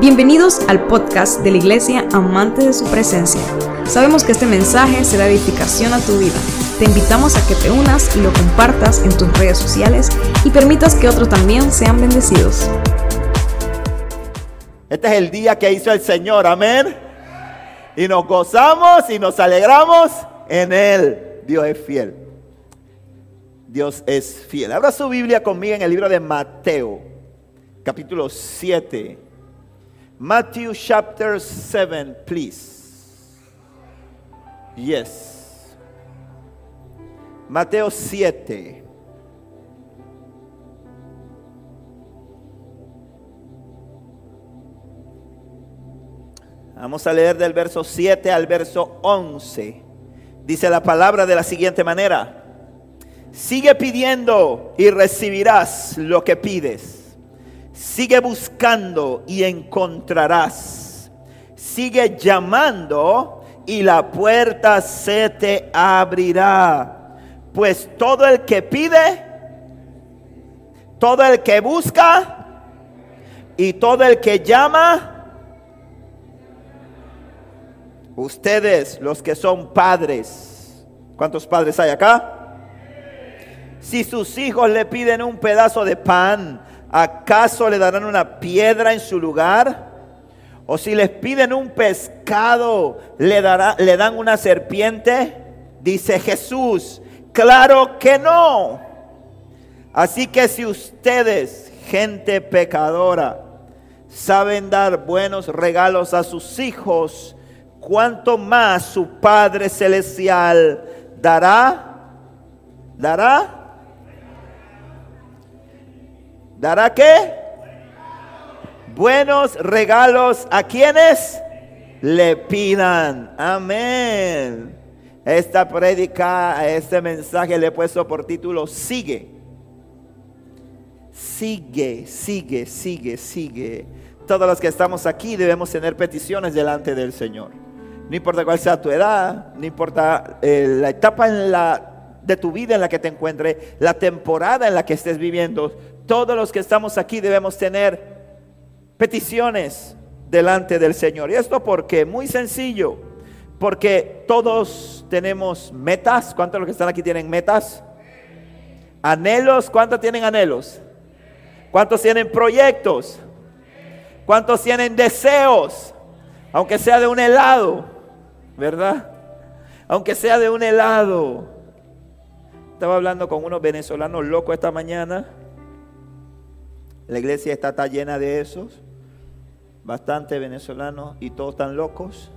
Bienvenidos al podcast de la Iglesia Amante de su Presencia. Sabemos que este mensaje será edificación a tu vida. Te invitamos a que te unas y lo compartas en tus redes sociales y permitas que otros también sean bendecidos. Este es el día que hizo el Señor, amén. Y nos gozamos y nos alegramos en Él. Dios es fiel. Dios es fiel. Abra su Biblia conmigo en el libro de Mateo, capítulo 7. Matthew chapter 7, please. Yes. Mateo 7. Vamos a leer del verso 7 al verso 11. Dice la palabra de la siguiente manera. Sigue pidiendo y recibirás lo que pides. Sigue buscando y encontrarás. Sigue llamando y la puerta se te abrirá. Pues todo el que pide, todo el que busca y todo el que llama, Ustedes, los que son padres, ¿cuántos padres hay acá? Si sus hijos le piden un pedazo de pan, ¿acaso le darán una piedra en su lugar? O si les piden un pescado, ¿le, dará, le dan una serpiente? Dice Jesús, claro que no. Así que si ustedes, gente pecadora, saben dar buenos regalos a sus hijos, cuanto más su Padre Celestial dará, dará, dará qué? Buenos regalos a quienes le pidan. Amén. Esta prédica, este mensaje le he puesto por título Sigue. Sigue, sigue, sigue, sigue. Todos los que estamos aquí debemos tener peticiones delante del Señor. No importa cuál sea tu edad, no importa eh, la etapa de tu vida en la que te encuentres, la temporada en la que estés viviendo. Todos los que estamos aquí debemos tener peticiones delante del Señor. Y esto porque, muy sencillo, porque todos tenemos metas. ¿Cuántos de los que están aquí tienen metas? Anhelos. ¿Cuántos tienen anhelos? ¿Cuántos tienen proyectos? ¿Cuántos tienen deseos? Aunque sea de un helado. ¿verdad? Aunque sea de un helado. Estaba hablando con unos venezolanos locos esta mañana. La iglesia está, está llena de esos. Bastante venezolanos y todos están locos.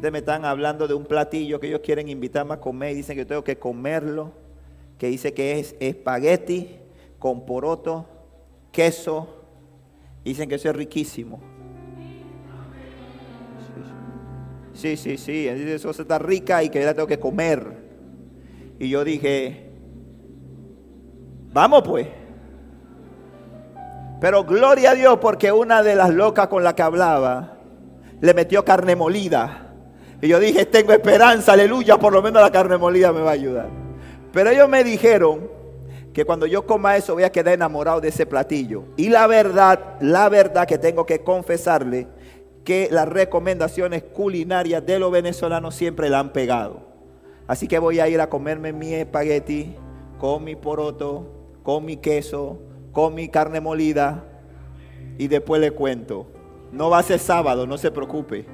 De me están hablando de un platillo que ellos quieren invitarme a comer y dicen que yo tengo que comerlo. Que dice que es espagueti con poroto, queso. Dicen que eso es riquísimo. Sí, sí, sí, eso está rica y que la tengo que comer. Y yo dije, vamos pues. Pero gloria a Dios porque una de las locas con la que hablaba le metió carne molida. Y yo dije, tengo esperanza, aleluya, por lo menos la carne molida me va a ayudar. Pero ellos me dijeron que cuando yo coma eso voy a quedar enamorado de ese platillo. Y la verdad, la verdad que tengo que confesarle que las recomendaciones culinarias de los venezolanos siempre la han pegado. Así que voy a ir a comerme mi espagueti con mi poroto, con mi queso, con mi carne molida y después le cuento. No va a ser sábado, no se preocupe.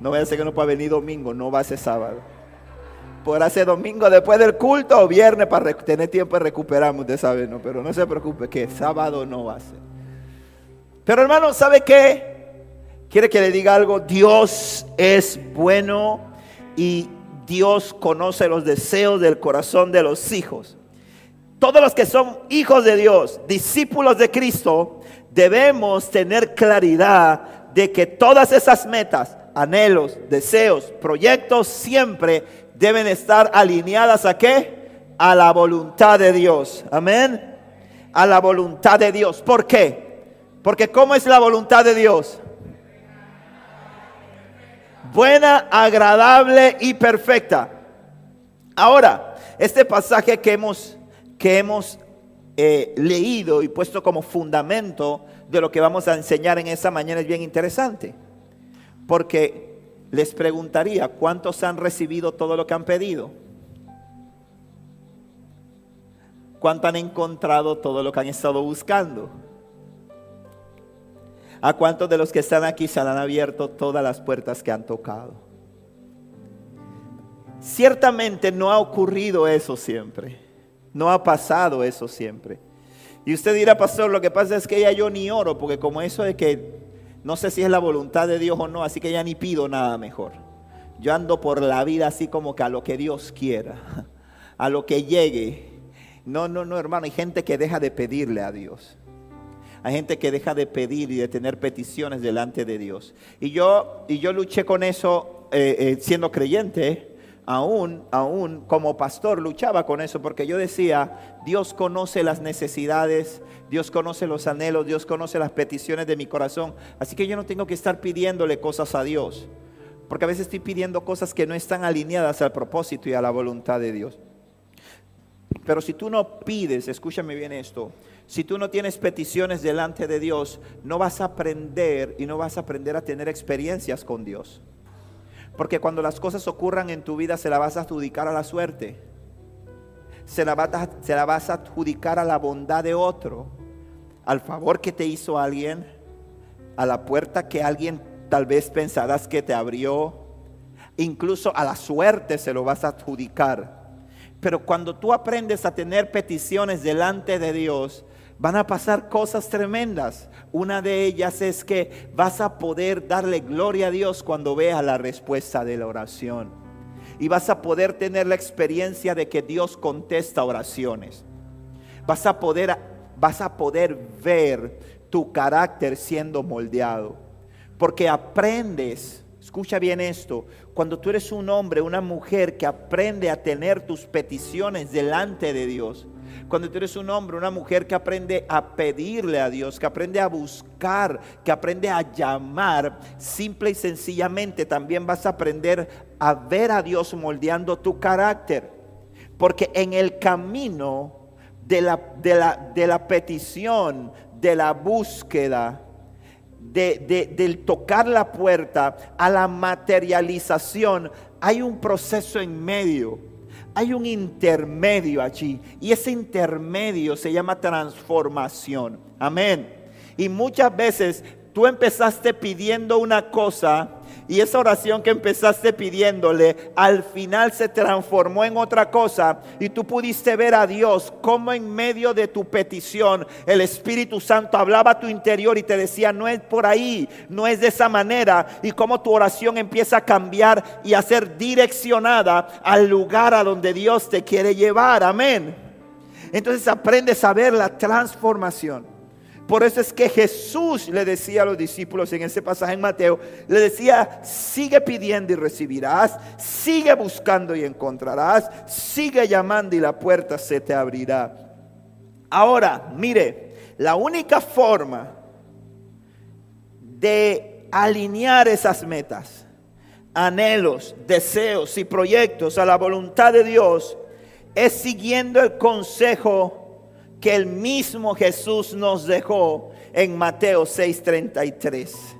No voy a ser que no pueda venir domingo, no va a ser sábado. Podrá ser domingo después del culto o viernes para tener tiempo de recuperarme, usted sabe, ¿no? Pero no se preocupe, que sábado no va a ser. Pero hermano, ¿sabe qué? ¿Quiere que le diga algo? Dios es bueno y Dios conoce los deseos del corazón de los hijos. Todos los que son hijos de Dios, discípulos de Cristo, debemos tener claridad de que todas esas metas, anhelos, deseos, proyectos siempre deben estar alineadas a qué? A la voluntad de Dios. Amén. A la voluntad de Dios. ¿Por qué? Porque ¿cómo es la voluntad de Dios? buena, agradable y perfecta. Ahora, este pasaje que hemos, que hemos eh, leído y puesto como fundamento de lo que vamos a enseñar en esta mañana es bien interesante. Porque les preguntaría, ¿cuántos han recibido todo lo que han pedido? ¿Cuántos han encontrado todo lo que han estado buscando? ¿A cuántos de los que están aquí se han abierto todas las puertas que han tocado? Ciertamente no ha ocurrido eso siempre. No ha pasado eso siempre. Y usted dirá, pastor, lo que pasa es que ya yo ni oro, porque como eso de que no sé si es la voluntad de Dios o no, así que ya ni pido nada mejor. Yo ando por la vida así como que a lo que Dios quiera, a lo que llegue. No, no, no, hermano, hay gente que deja de pedirle a Dios. Hay gente que deja de pedir y de tener peticiones delante de Dios. Y yo, y yo luché con eso eh, eh, siendo creyente aún, aún como pastor luchaba con eso porque yo decía, Dios conoce las necesidades, Dios conoce los anhelos, Dios conoce las peticiones de mi corazón. Así que yo no tengo que estar pidiéndole cosas a Dios. Porque a veces estoy pidiendo cosas que no están alineadas al propósito y a la voluntad de Dios. Pero si tú no pides, escúchame bien esto, si tú no tienes peticiones delante de Dios, no vas a aprender y no vas a aprender a tener experiencias con Dios. Porque cuando las cosas ocurran en tu vida se la vas a adjudicar a la suerte. Se la, vas a, adjudicar a la bondad de otro. Al favor que te hizo alguien. A la puerta que alguien tal vez pensarás que te abrió. Incluso a la suerte se lo vas a adjudicar. Pero cuando tú aprendes a tener peticiones delante de Dios, van a pasar cosas tremendas. Una de ellas es que vas a poder darle gloria a Dios cuando veas la respuesta de la oración. Y vas a poder tener la experiencia de que Dios contesta oraciones. Vas a poder, vas a poder ver tu carácter siendo moldeado. Porque aprendes, escucha bien esto, cuando tú eres un hombre, una mujer que aprende a tener tus peticiones delante de Dios, cuando tú eres un hombre, una mujer que aprende a pedirle a Dios, que aprende a buscar, que aprende a llamar, simple y sencillamente también vas a aprender a ver a Dios moldeando tu carácter. Porque en el camino de la, de la, de la petición, de la búsqueda, de, del tocar la puerta a la materialización, hay un proceso en medio hay un intermedio allí y ese intermedio se llama transformación. Amén. Y muchas veces tú empezaste pidiendo una cosa y esa oración que empezaste pidiéndole, al final se transformó en otra cosa. Y tú pudiste ver a Dios como en medio de tu petición el Espíritu Santo hablaba a tu interior y te decía, no es por ahí, no es de esa manera. Y cómo tu oración empieza a cambiar y a ser direccionada al lugar a donde Dios te quiere llevar. Amén. Entonces aprendes a ver la transformación. Por eso es que Jesús le decía a los discípulos en ese pasaje en Mateo, le decía, sigue pidiendo y recibirás, sigue buscando y encontrarás, sigue llamando y la puerta se te abrirá. Ahora, mire, la única forma de alinear esas metas, anhelos, deseos y proyectos a la voluntad de Dios es siguiendo el consejo que el mismo Jesús nos dejó en Mateo 6:33.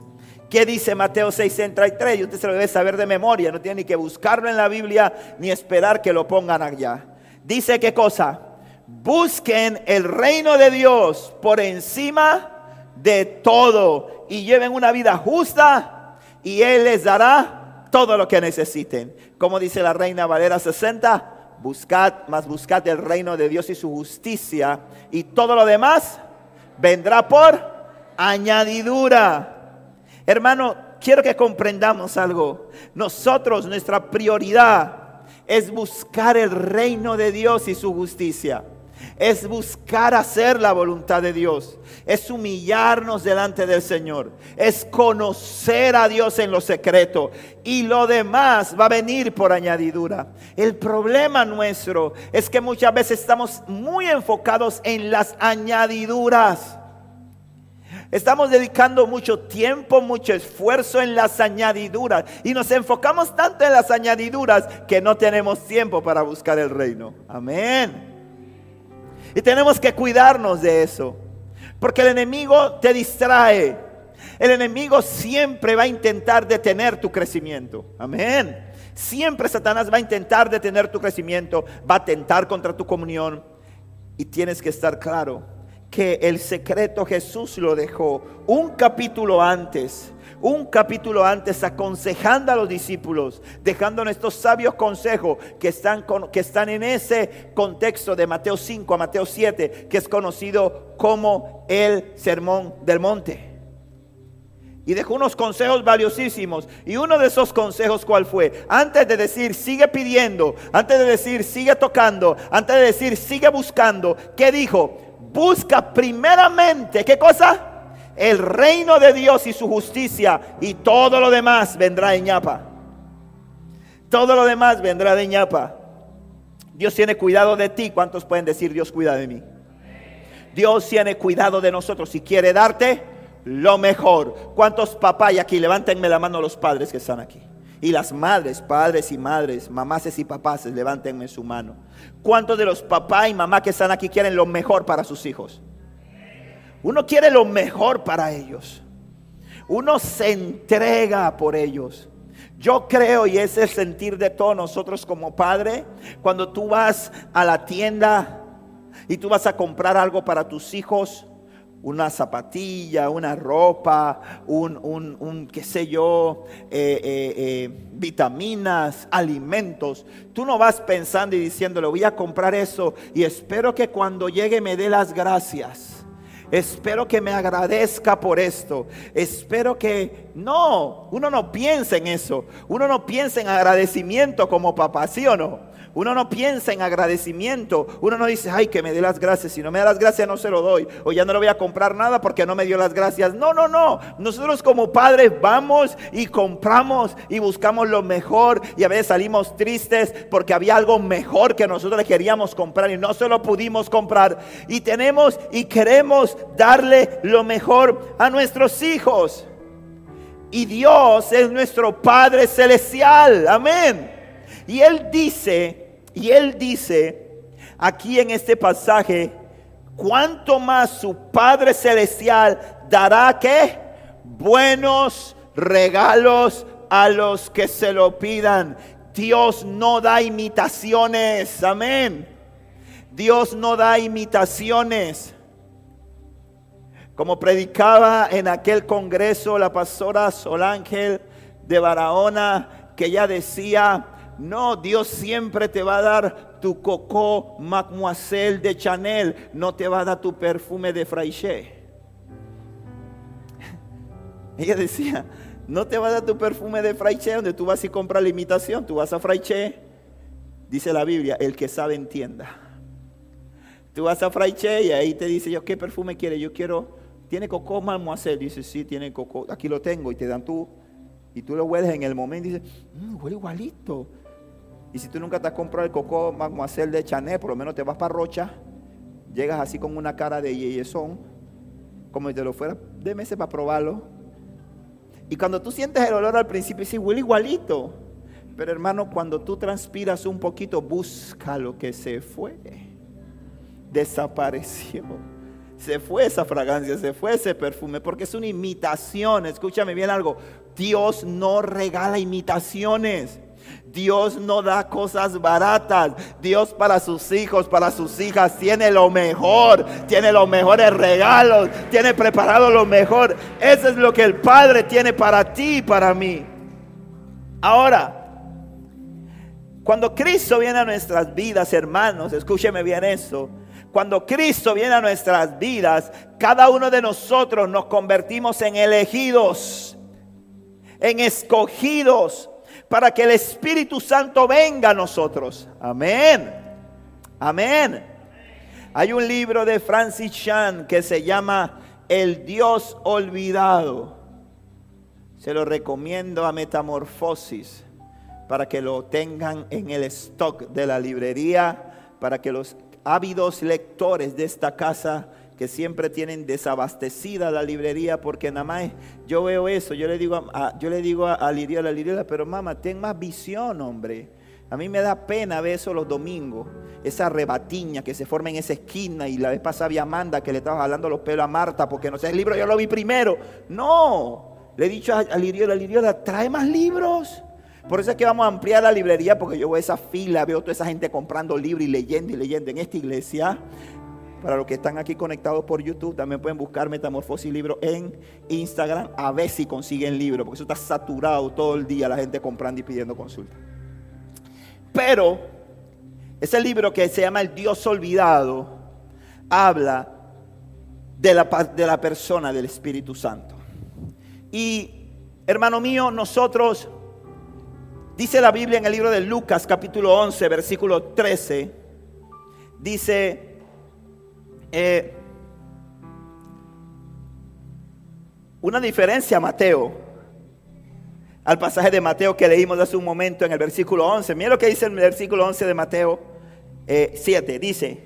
¿Qué dice Mateo 6:33? Y usted se lo debe saber de memoria, no tiene ni que buscarlo en la Biblia ni esperar que lo pongan allá. Dice qué cosa? Busquen el reino de Dios por encima de todo y lleven una vida justa y Él les dará todo lo que necesiten. Como dice la Reina Valera 60, buscad, más buscad el reino de Dios y su justicia, y todo lo demás vendrá por añadidura. Hermano, quiero que comprendamos algo. Nosotros, nuestra prioridad es buscar el reino de Dios y su justicia es buscar hacer la voluntad de Dios, es humillarnos delante del Señor, es conocer a Dios en lo secreto y lo demás va a venir por añadidura. El problema nuestro es que muchas veces estamos muy enfocados en las añadiduras. Estamos dedicando mucho tiempo, mucho esfuerzo en las añadiduras y nos enfocamos tanto en las añadiduras que no tenemos tiempo para buscar el reino. Amén. Y tenemos que cuidarnos de eso. Porque el enemigo te distrae. El enemigo siempre va a intentar detener tu crecimiento. Amén. Siempre Satanás va a intentar detener tu crecimiento, va a tentar contra tu comunión. Y tienes que estar claro que el secreto Jesús lo dejó un capítulo antes un capítulo antes aconsejando a los discípulos, dejando estos sabios consejos que están, que están en ese contexto de Mateo 5 a Mateo 7, que es conocido como el Sermón del Monte. Y dejó unos consejos valiosísimos. Y uno de esos consejos, ¿cuál fue? Antes de decir, sigue pidiendo, antes de decir, sigue tocando, antes de decir, sigue buscando, ¿qué dijo? Busca primeramente, ¿qué cosa? El reino de Dios y su justicia y todo lo demás vendrá de ñapa. Todo lo demás vendrá de ñapa. Dios tiene cuidado de ti. ¿Cuántos pueden decir Dios cuida de mí? Dios tiene cuidado de nosotros y quiere darte lo mejor. ¿Cuántos papás y aquí? Levántenme la mano los padres que están aquí. Y las madres, padres y madres, mamases y papás, levántenme su mano. ¿Cuántos de los papás y mamás que están aquí quieren lo mejor para sus hijos? Uno quiere lo mejor para ellos. Uno se entrega por ellos. Yo creo, y es el sentir de todos nosotros como padre, cuando tú vas a la tienda y tú vas a comprar algo para tus hijos, una zapatilla, una ropa, un, un, qué sé yo, eh, eh, eh, vitaminas, alimentos. Tú no vas pensando y diciéndole, voy a comprar eso y espero que cuando llegue me dé las gracias. Espero que me agradezca por esto. Espero que... No, uno no piensa en eso. Uno no piensa en agradecimiento como papá, ¿sí o no? Uno no piensa en agradecimiento. Uno no dice, ay, que me dé las gracias. Si no me da las gracias, no se lo doy. O ya no le voy a comprar nada porque no me dio las gracias. No, no, no. Nosotros como padres vamos y compramos y buscamos lo mejor. Y a veces salimos tristes porque había algo mejor que nosotros le queríamos comprar y no se lo pudimos comprar. Y tenemos y queremos darle lo mejor a nuestros hijos. Y Dios es nuestro Padre Celestial. Amén. Y él dice, y él dice aquí en este pasaje, cuánto más su Padre Celestial dará que buenos regalos a los que se lo pidan. Dios no da imitaciones, amén. Dios no da imitaciones. Como predicaba en aquel congreso la pastora Solángel de Barahona, que ella decía, no, Dios siempre te va a dar tu coco mademoiselle de Chanel, no te va a dar tu perfume de Fraiche. Ella decía, no te va a dar tu perfume de Fraiche donde tú vas y compras la imitación, tú vas a Fraiche, dice la Biblia, el que sabe entienda. Tú vas a Fraiche y ahí te dice, yo qué perfume quiere, yo quiero, tiene coco mademoiselle, dice, sí, tiene coco, aquí lo tengo y te dan tú y tú lo hueles en el momento y dices, mm, huele igualito. Y si tú nunca te has comprado el coco mademoiselle de Chanel, por lo menos te vas para Rocha, llegas así con una cara de yeyezón, como si te lo fuera de meses para probarlo. Y cuando tú sientes el olor al principio, dices, huele igualito. Pero hermano, cuando tú transpiras un poquito, busca lo que se fue. Desapareció. Se fue esa fragancia, se fue ese perfume, porque es una imitación. Escúchame bien algo. Dios no regala imitaciones. Dios no da cosas baratas. Dios para sus hijos, para sus hijas, tiene lo mejor. Tiene los mejores regalos. Tiene preparado lo mejor. Eso es lo que el Padre tiene para ti y para mí. Ahora, cuando Cristo viene a nuestras vidas, hermanos, escúcheme bien eso. Cuando Cristo viene a nuestras vidas, cada uno de nosotros nos convertimos en elegidos, en escogidos para que el Espíritu Santo venga a nosotros. Amén. Amén. Hay un libro de Francis Chan que se llama El Dios Olvidado. Se lo recomiendo a Metamorfosis para que lo tengan en el stock de la librería, para que los ávidos lectores de esta casa que siempre tienen desabastecida la librería porque nada más yo veo eso, yo le digo a, yo le digo a, Liriola, Liriola, pero mamá, ten más visión, hombre. A mí me da pena ver eso los domingos, esa rebatiña que se forma en esa esquina y la vez pasada había Amanda que le estaba jalando los pelos a Marta porque no sé, el libro yo lo vi primero. No, le he dicho a, a Liriola, Liriola, trae más libros. Por eso es que vamos a ampliar la librería porque yo veo esa fila, veo toda esa gente comprando libros y leyendo y leyendo en esta iglesia. Para los que están aquí conectados por YouTube, también pueden buscar Metamorfosis Libro en Instagram a ver si consiguen libro, porque eso está saturado todo el día la gente comprando y pidiendo consulta. Pero ese libro que se llama El Dios Olvidado habla de la, de la persona del Espíritu Santo. Y hermano mío, nosotros, dice la Biblia en el libro de Lucas capítulo 11, versículo 13, dice, eh, una diferencia Mateo al pasaje de Mateo que leímos hace un momento en el versículo 11. Mira lo que dice el versículo 11 de Mateo 7. Eh, dice,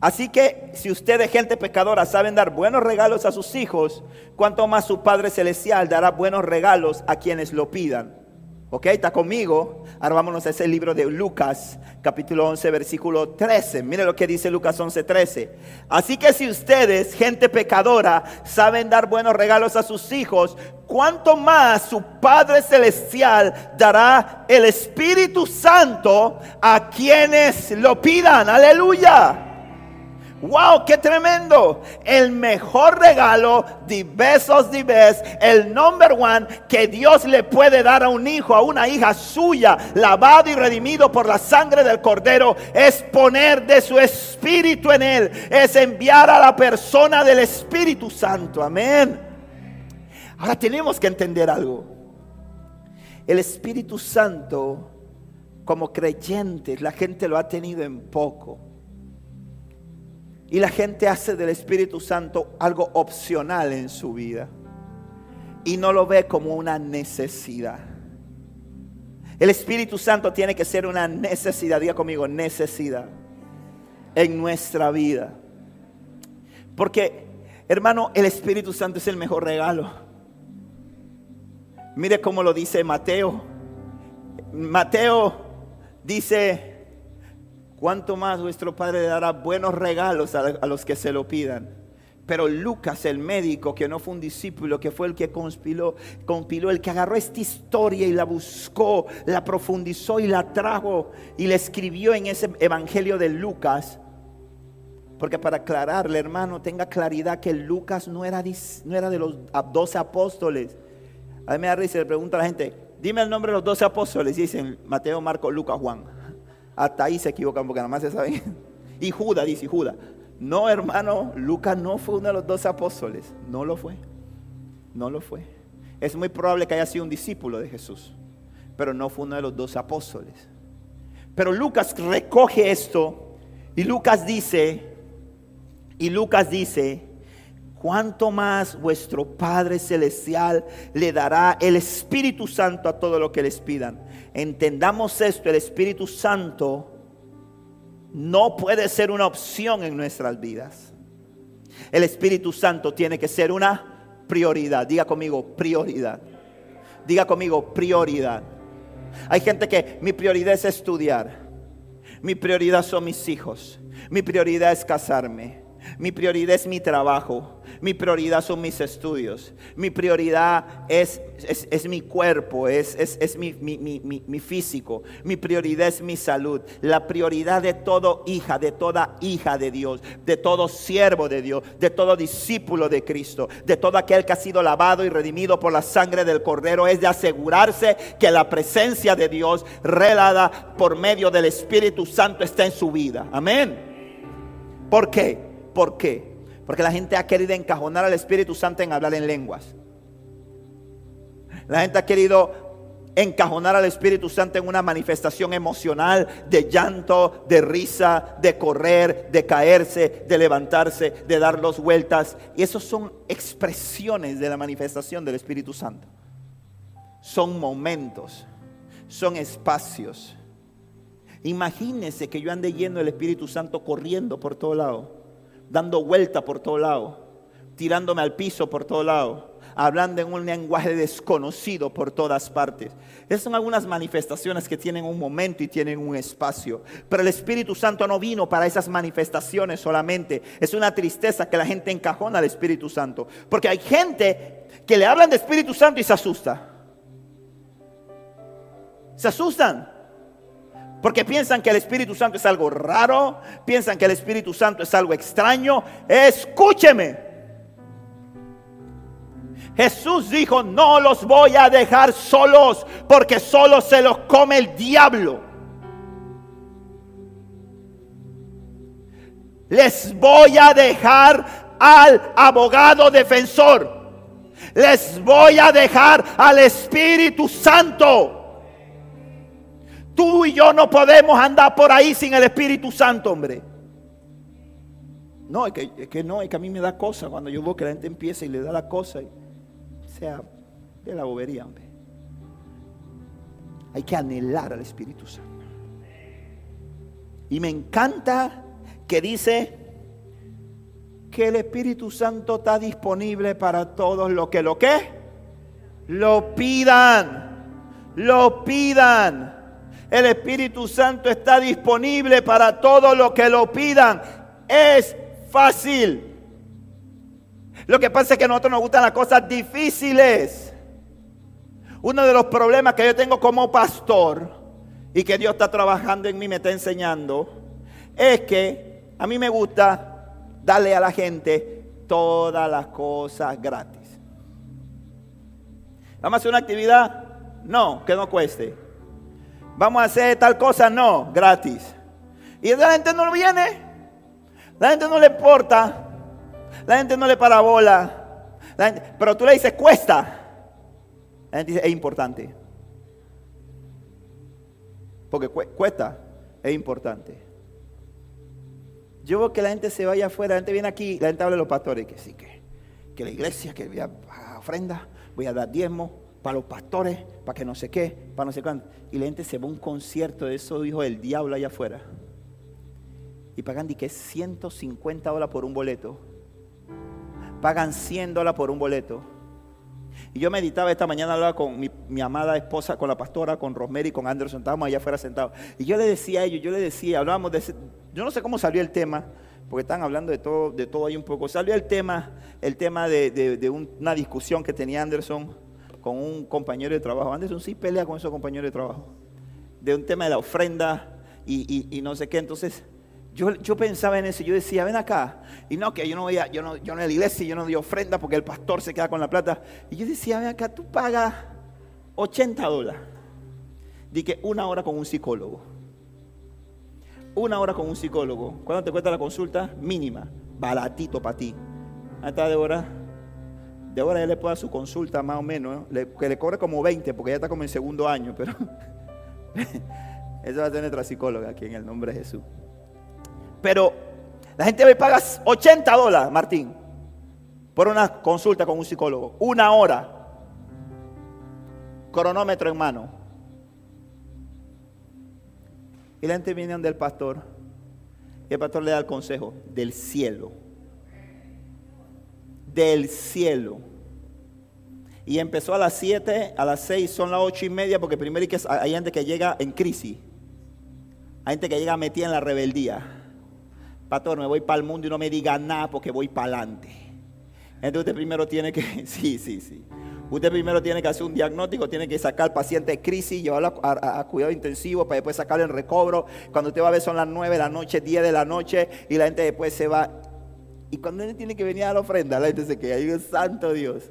así que si ustedes, gente pecadora, saben dar buenos regalos a sus hijos, cuanto más su Padre Celestial dará buenos regalos a quienes lo pidan. ¿Ok? ¿Está conmigo? Ahora vámonos a ese libro de Lucas, capítulo 11, versículo 13. Mire lo que dice Lucas 11, 13. Así que si ustedes, gente pecadora, saben dar buenos regalos a sus hijos, ¿cuánto más su Padre Celestial dará el Espíritu Santo a quienes lo pidan? Aleluya. ¡Wow! ¡Qué tremendo! El mejor regalo, de best, el number one que Dios le puede dar a un hijo, a una hija suya, lavado y redimido por la sangre del Cordero, es poner de su Espíritu en él, es enviar a la persona del Espíritu Santo. Amén. Ahora tenemos que entender algo. El Espíritu Santo, como creyentes, la gente lo ha tenido en poco. Y la gente hace del Espíritu Santo algo opcional en su vida. Y no lo ve como una necesidad. El Espíritu Santo tiene que ser una necesidad, diga conmigo, necesidad en nuestra vida. Porque, hermano, el Espíritu Santo es el mejor regalo. Mire cómo lo dice Mateo. Mateo dice, ¿Cuánto más vuestro Padre dará buenos regalos a, los que se lo pidan? Pero Lucas, el médico, que no fue un discípulo, que fue el que conspiló, compiló, el que agarró esta historia y la buscó, la profundizó y la trajo y la escribió en ese evangelio de Lucas. Porque para aclararle, hermano, tenga claridad que Lucas no era, no era de los doce apóstoles. A mí me da risa, le pregunta a la gente, dime el nombre de los doce apóstoles. Y dicen Mateo, Marco, Lucas, Juan. Hasta ahí se equivocan porque nada más se saben. Y Judas, dice Judas. No, hermano, Lucas no fue uno de los dos apóstoles. No lo fue. No lo fue. Es muy probable que haya sido un discípulo de Jesús, pero no fue uno de los dos apóstoles. Pero Lucas recoge esto y Lucas dice, y Lucas dice, cuánto más vuestro Padre Celestial le dará el Espíritu Santo a todo lo que les pidan entendamos esto, el Espíritu Santo no puede ser una opción en nuestras vidas. El Espíritu Santo tiene que ser una prioridad. Diga conmigo, prioridad. Diga conmigo, prioridad. Hay gente que mi prioridad es estudiar. Mi prioridad son mis hijos. Mi prioridad es casarme. Mi prioridad es mi trabajo. Mi prioridad son mis estudios. Mi prioridad es, es, mi cuerpo, es, es mi, mi, físico. Mi prioridad es mi salud. La prioridad de todo hija, de toda hija de Dios, de todo siervo de Dios, de todo discípulo de Cristo, de todo aquel que ha sido lavado y redimido por la sangre del Cordero, es de asegurarse que la presencia de Dios relada por medio del Espíritu Santo está en su vida. Amén. ¿Por qué? ¿Por qué? Porque la gente ha querido encajonar al Espíritu Santo en hablar en lenguas. La gente ha querido encajonar al Espíritu Santo en una manifestación emocional de llanto, de risa, de correr, de caerse, de levantarse, de dar dos vueltas. Y esos son expresiones de la manifestación del Espíritu Santo. Son momentos, son espacios. Imagínense que yo ande yendo el Espíritu Santo corriendo por todo lado dando vuelta por todo lado, tirándome al piso por todo lado, hablando en un lenguaje desconocido por todas partes. Esas son algunas manifestaciones que tienen un momento y tienen un espacio. Pero el Espíritu Santo no vino para esas manifestaciones solamente. Es una tristeza que la gente encajona al Espíritu Santo. Porque hay gente que le hablan de Espíritu Santo y se asusta. Se asustan. Porque piensan que el Espíritu Santo es algo raro, piensan que el Espíritu Santo es algo extraño. Escúcheme. Jesús dijo, no los voy a dejar solos, porque solo se los come el diablo. Les voy a dejar al abogado defensor. Les voy a dejar al Espíritu Santo. Tú y yo no podemos andar por ahí sin el Espíritu Santo, hombre. No, es que, no, es que a mí me da cosa cuando yo veo que la gente empieza y le da la cosa. o sea, de la bobería, hombre. Hay que anhelar al Espíritu Santo. Y me encanta que dice que el Espíritu Santo está disponible para todos los que lo que lo pidan. Lo pidan. El Espíritu Santo está disponible para todos los que lo pidan. Es fácil. Lo que pasa es que a nosotros nos gustan las cosas difíciles. Uno de los problemas que yo tengo como pastor y que Dios está trabajando en mí, me está enseñando, es que a mí me gusta darle a la gente todas las cosas gratis. ¿Vamos a hacer una actividad? No, que no cueste. Vamos a hacer tal cosa, no, gratis. Y la gente no viene. La gente no le importa. La gente no le para bola. pero tú le dices, cuesta. La gente dice, es importante. Porque cuesta, es importante. Yo veo que la gente se vaya afuera, la gente viene aquí, la gente habla de los pastores, que sí, que, que la iglesia, que voy a ofrenda, voy a dar diezmo, para los pastores, para que no sé qué, para no sé cuánto. Y la gente se va a un concierto de esos hijos del diablo allá afuera. Y pagan, que es 150 dólares por un boleto. Pagan 100 dólares por un boleto. Y yo meditaba esta mañana, hablaba con mi, amada esposa, con la pastora, con Rosemary, con Anderson, estábamos allá afuera sentados. Y yo le decía a ellos, yo le decía, hablábamos de yo no sé cómo salió el tema, porque están hablando de todo, de todo ahí un poco. Salió el tema, el tema de, una discusión que tenía Anderson con un compañero de trabajo. Anderson sí pelea con esos compañeros de trabajo. De un tema de la ofrenda y, no sé qué. Entonces, yo, yo, pensaba en eso. Yo decía, ven acá. Y no, que yo no voy a, yo no, yo no en la iglesia, yo no doy ofrenda porque el pastor se queda con la plata. Y yo decía, ven acá, tú pagas 80 dólares. Di que una hora con un psicólogo. Una hora con un psicólogo. ¿Cuánto te cuesta la consulta? Mínima. Baratito para ti. Ahí está, Débora de ahora él le puede dar su consulta más o menos, que le cobre como 20, porque ya está como en segundo año, pero eso va a tener otra psicóloga aquí en el nombre de Jesús. Pero la gente me paga 80 dólares, Martín, por una consulta con un psicólogo, una hora, cronómetro en mano. Y la gente viene donde el pastor, y el pastor le da el consejo del cielo del cielo. Y empezó a las 7, a las 6 son las 8 y media, porque primero hay, gente que llega en crisis. Hay gente que llega metida en la rebeldía. Pastor, me voy para el mundo y no me diga nada porque voy para adelante. Entonces usted primero tiene que, sí, sí, sí. Usted primero tiene que hacer un diagnóstico, tiene que sacar al paciente de crisis, llevarlo a, a, cuidado intensivo para después sacarle el recobro. Cuando usted va a ver son las 9 de la noche, 10 de la noche y la gente después se va. Y cuando él tiene que venir a la ofrenda, la gente se queda. Digo, santo Dios.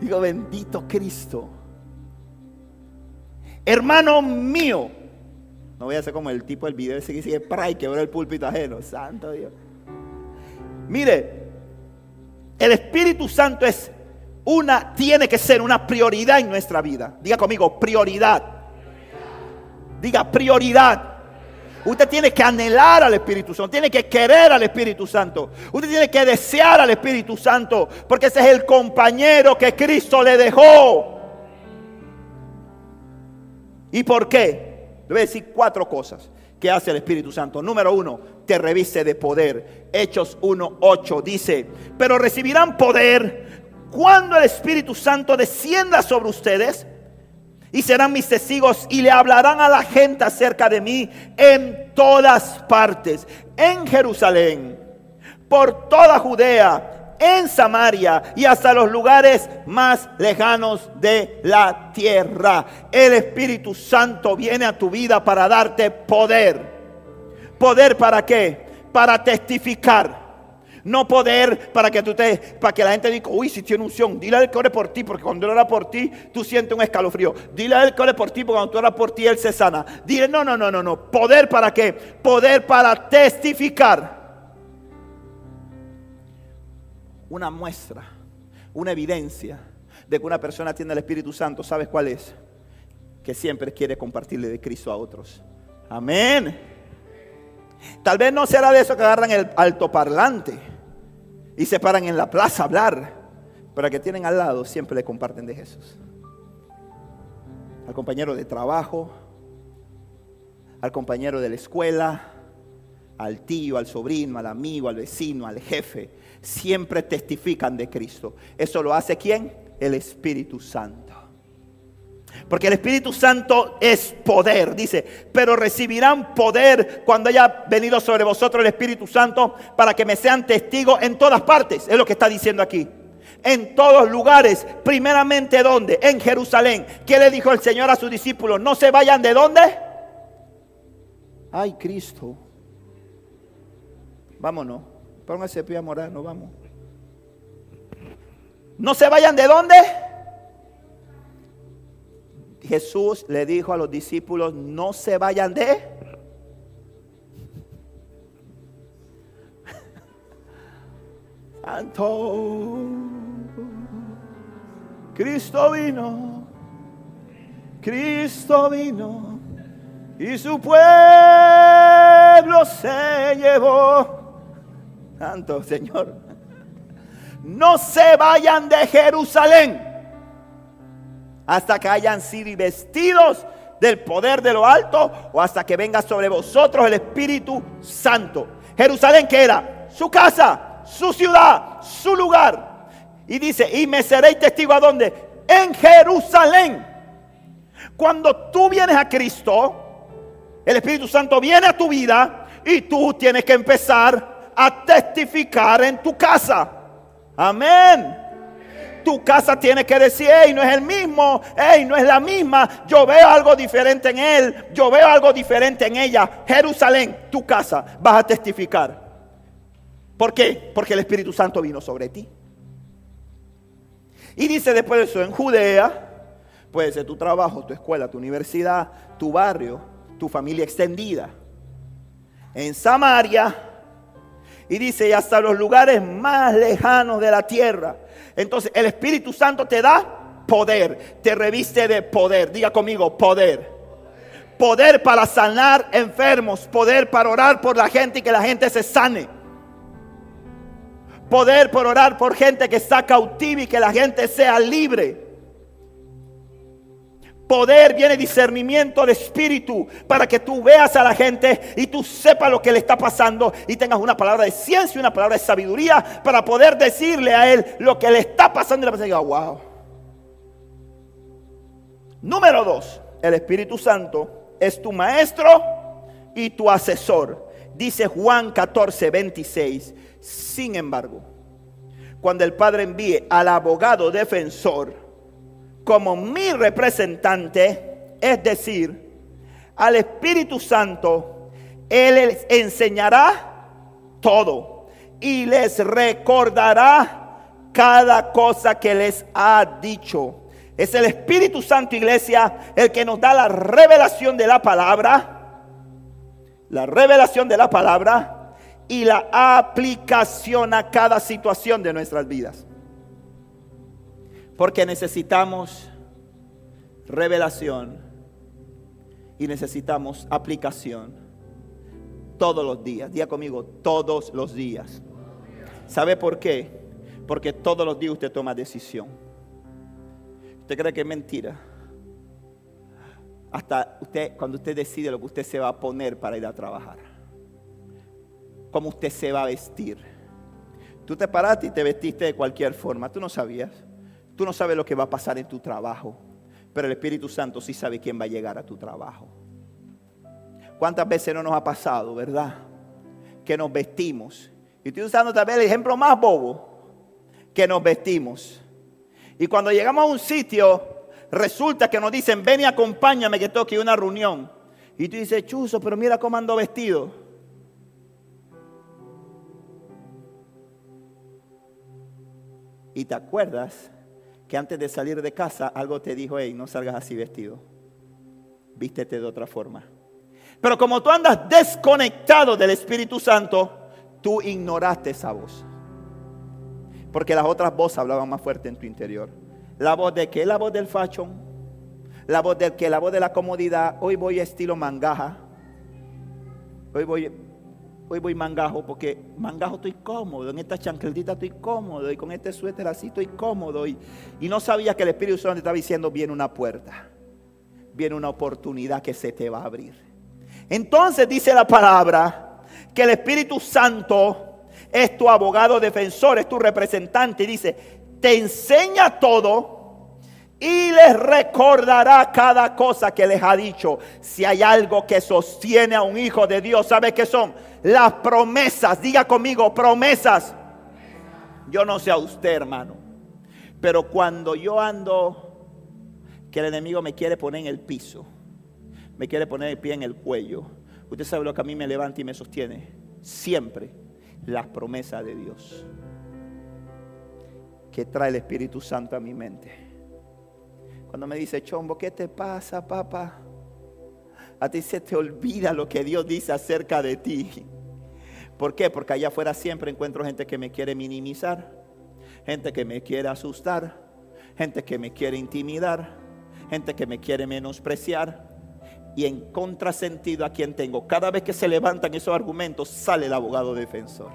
Digo, bendito Cristo. Hermano mío. No voy a hacer como el tipo del video ese que sigue para y quebró el púlpito ajeno. Santo Dios. Mire, el Espíritu Santo es una, tiene que ser una prioridad en nuestra vida. Diga conmigo, prioridad. Diga prioridad. Usted tiene que anhelar al Espíritu Santo, tiene que querer al Espíritu Santo. Usted tiene que desear al Espíritu Santo, porque ese es el compañero que Cristo le dejó. ¿Y por qué? Le voy a decir cuatro cosas que hace el Espíritu Santo. Número uno, te reviste de poder. Hechos 1.8 dice, pero recibirán poder cuando el Espíritu Santo descienda sobre ustedes y serán mis testigos y le hablarán a la gente acerca de mí en todas partes, en Jerusalén, por toda Judea, en Samaria y hasta los lugares más lejanos de la tierra. El Espíritu Santo viene a tu vida para darte poder. ¿Poder para qué? Para testificar no poder para que tú te, para que la gente diga, uy, si tiene unción, dile a él que ore por ti, porque cuando él ora por ti, tú sientes un escalofrío. Dile a él que ore por ti, porque cuando tú oras por ti, él se sana. Dile, no, no, no, no, no. Poder para qué? Poder para testificar. Una muestra, una evidencia de que una persona tiene el Espíritu Santo, ¿sabes cuál es? Que siempre quiere compartirle de Cristo a otros. Amén. Tal vez no será de eso que agarran el altoparlante y se paran en la plaza a hablar, pero que tienen al lado siempre le comparten de Jesús. Al compañero de trabajo, al compañero de la escuela, al tío, al sobrino, al amigo, al vecino, al jefe, siempre testifican de Cristo. ¿Eso lo hace quién? El Espíritu Santo. Porque el Espíritu Santo es poder, dice, pero recibirán poder cuando haya venido sobre vosotros el Espíritu Santo para que me sean testigos en todas partes. Es lo que está diciendo aquí. En todos lugares, primeramente ¿dónde? En Jerusalén. ¿Qué le dijo el Señor a sus discípulos? No se vayan de dónde? Ay, Cristo. Vámonos. Póngase pie a morar, no vamos. No se vayan de dónde? Jesús le dijo a los discípulos, no se vayan de... Santo. Cristo vino, Cristo vino y su pueblo se llevó. Santo Señor. No se vayan de Jerusalén hasta que hayan sido vestidos del poder de lo alto o hasta que venga sobre vosotros el Espíritu Santo. Jerusalén que era su casa, su ciudad, su lugar. Y dice, y me seréis testigo a dónde? En Jerusalén. Cuando tú vienes a Cristo, el Espíritu Santo viene a tu vida y tú tienes que empezar a testificar en tu casa. Amén tu casa tiene que decir, hey, no es el mismo, hey, no es la misma, yo veo algo diferente en él, yo veo algo diferente en ella. Jerusalén, tu casa, vas a testificar. ¿Por qué? Porque el Espíritu Santo vino sobre ti. Y dice después de eso, en Judea, puede ser tu trabajo, tu escuela, tu universidad, tu barrio, tu familia extendida. En Samaria, y dice, y hasta los lugares más lejanos de la tierra. Entonces el Espíritu Santo te da poder, te reviste de poder. Diga conmigo, poder. Poder para sanar enfermos, poder para orar por la gente y que la gente se sane. Poder por orar por gente que está cautiva y que la gente sea libre. Poder viene discernimiento de espíritu para que tú veas a la gente y tú sepas lo que le está pasando y tengas una palabra de ciencia y una palabra de sabiduría para poder decirle a él lo que le está pasando y la persona diga, wow. Número dos, el Espíritu Santo es tu maestro y tu asesor. Dice Juan 14, 26. Sin embargo, cuando el Padre envíe al abogado defensor, como mi representante, es decir, al Espíritu Santo, Él les enseñará todo y les recordará cada cosa que les ha dicho. Es el Espíritu Santo, iglesia, el que nos da la revelación de la palabra, la revelación de la palabra y la aplicación a cada situación de nuestras vidas. Porque necesitamos revelación y necesitamos aplicación todos los días. Diga conmigo, todos los días. ¿Sabe por qué? Porque todos los días usted toma decisión. ¿Usted cree que es mentira? Hasta usted, cuando usted decide lo que usted se va a poner para ir a trabajar. Cómo usted se va a vestir Tú te paraste y te vestiste de cualquier forma. Tú no sabías. Tú no sabes lo que va a pasar en tu trabajo. Pero el Espíritu Santo sí sabe quién va a llegar a tu trabajo. ¿Cuántas veces no nos ha pasado, verdad? Que nos vestimos. Y estoy usando también el ejemplo más bobo. Que nos vestimos. Y cuando llegamos a un sitio, resulta que nos dicen, ven y acompáñame que toque una reunión. Y tú dices, chuzo, pero mira cómo ando vestido. Y te acuerdas que antes de salir de casa algo te dijo, hey, no salgas así vestido. Vístete de otra forma. Pero como tú andas desconectado del Espíritu Santo, tú ignoraste esa voz. Porque las otras voces hablaban más fuerte en tu interior. La voz de qué? La voz del fashion. La voz del que? La voz de la comodidad. Hoy voy estilo mangaja. Hoy voy Hoy voy mangajo porque mangajo estoy cómodo, en esta chancletita estoy cómodo y con este suéter así estoy cómodo. Y, y no sabía que el Espíritu Santo estaba diciendo, viene una puerta, viene una oportunidad que se te va a abrir. Entonces dice la palabra que el Espíritu Santo es tu abogado defensor, es tu representante y dice, te enseña todo y les recordará cada cosa que les ha dicho. Si hay algo que sostiene a un hijo de Dios, ¿sabe qué son? las promesas. Diga conmigo, promesas. Yo no sé a usted, hermano. Pero cuando yo ando, que el enemigo me quiere poner en el piso, me quiere poner el pie en el cuello, usted sabe lo que a mí me levanta y me sostiene. Siempre las promesas de Dios que trae el Espíritu Santo a mi mente. Cuando me dice, Chombo, ¿qué te pasa, papá? A ti se te olvida lo que Dios dice acerca de ti. ¿Por qué? Porque allá afuera siempre encuentro gente que me quiere minimizar, gente que me quiere asustar, gente que me quiere intimidar, gente que me quiere menospreciar. Y en contrasentido a quien tengo, cada vez que se levantan esos argumentos, sale el abogado defensor.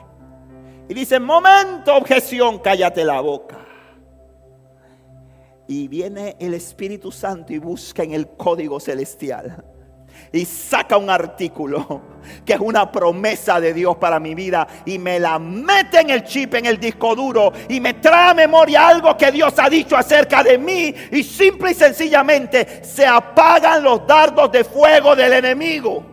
Y dice, momento, objeción, cállate la boca. Y viene el Espíritu Santo y busca en el código celestial y saca un artículo que es una promesa de Dios para mi vida y me la mete en el chip, en el disco duro y me trae a memoria algo que Dios ha dicho acerca de mí y simple y sencillamente se apagan los dardos de fuego del enemigo.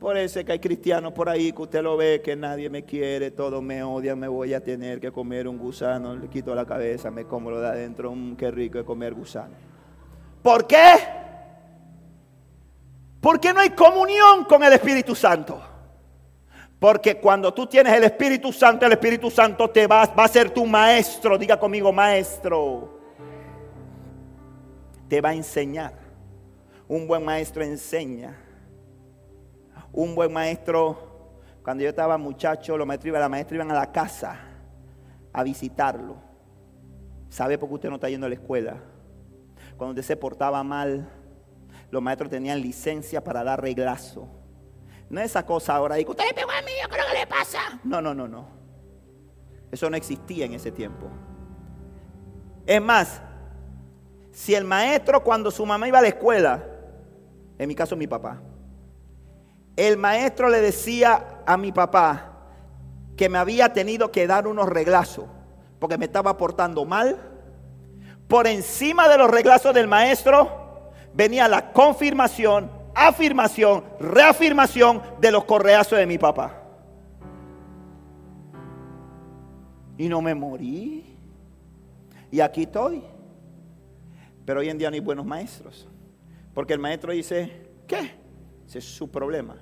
Por eso es que hay cristianos por ahí que usted lo ve, que nadie me quiere, todos me odian, me voy a tener que comer un gusano, le quito la cabeza, me como lo de adentro, un qué rico es comer gusano. ¿Por qué? Porque no hay comunión con el Espíritu Santo. Porque cuando tú tienes el Espíritu Santo, el Espíritu Santo te va, va a ser tu maestro. Diga conmigo, maestro. Te va a enseñar. Un buen maestro enseña. Un buen maestro, cuando yo estaba muchacho, los maestros iban, la maestra iban a la casa a visitarlo. ¿Sabe por qué usted no está yendo a la escuela? Cuando usted se portaba mal, los maestros tenían licencia para dar reglazo. No es esa cosa ahora de que usted le pegó a mí, ¿qué es lo que le pasa? No, no, no, no. Eso no existía en ese tiempo. Es más, si el maestro cuando su mamá iba a la escuela, en mi caso mi papá, el maestro le decía a mi papá que me había tenido que dar unos reglazos porque me estaba portando mal, por encima de los reglazos del maestro venía la confirmación, afirmación, reafirmación de los correazos de mi papá. Y no me morí. Y aquí estoy. Pero hoy en día no hay buenos maestros. Porque el maestro dice, ¿qué? Ese es su problema.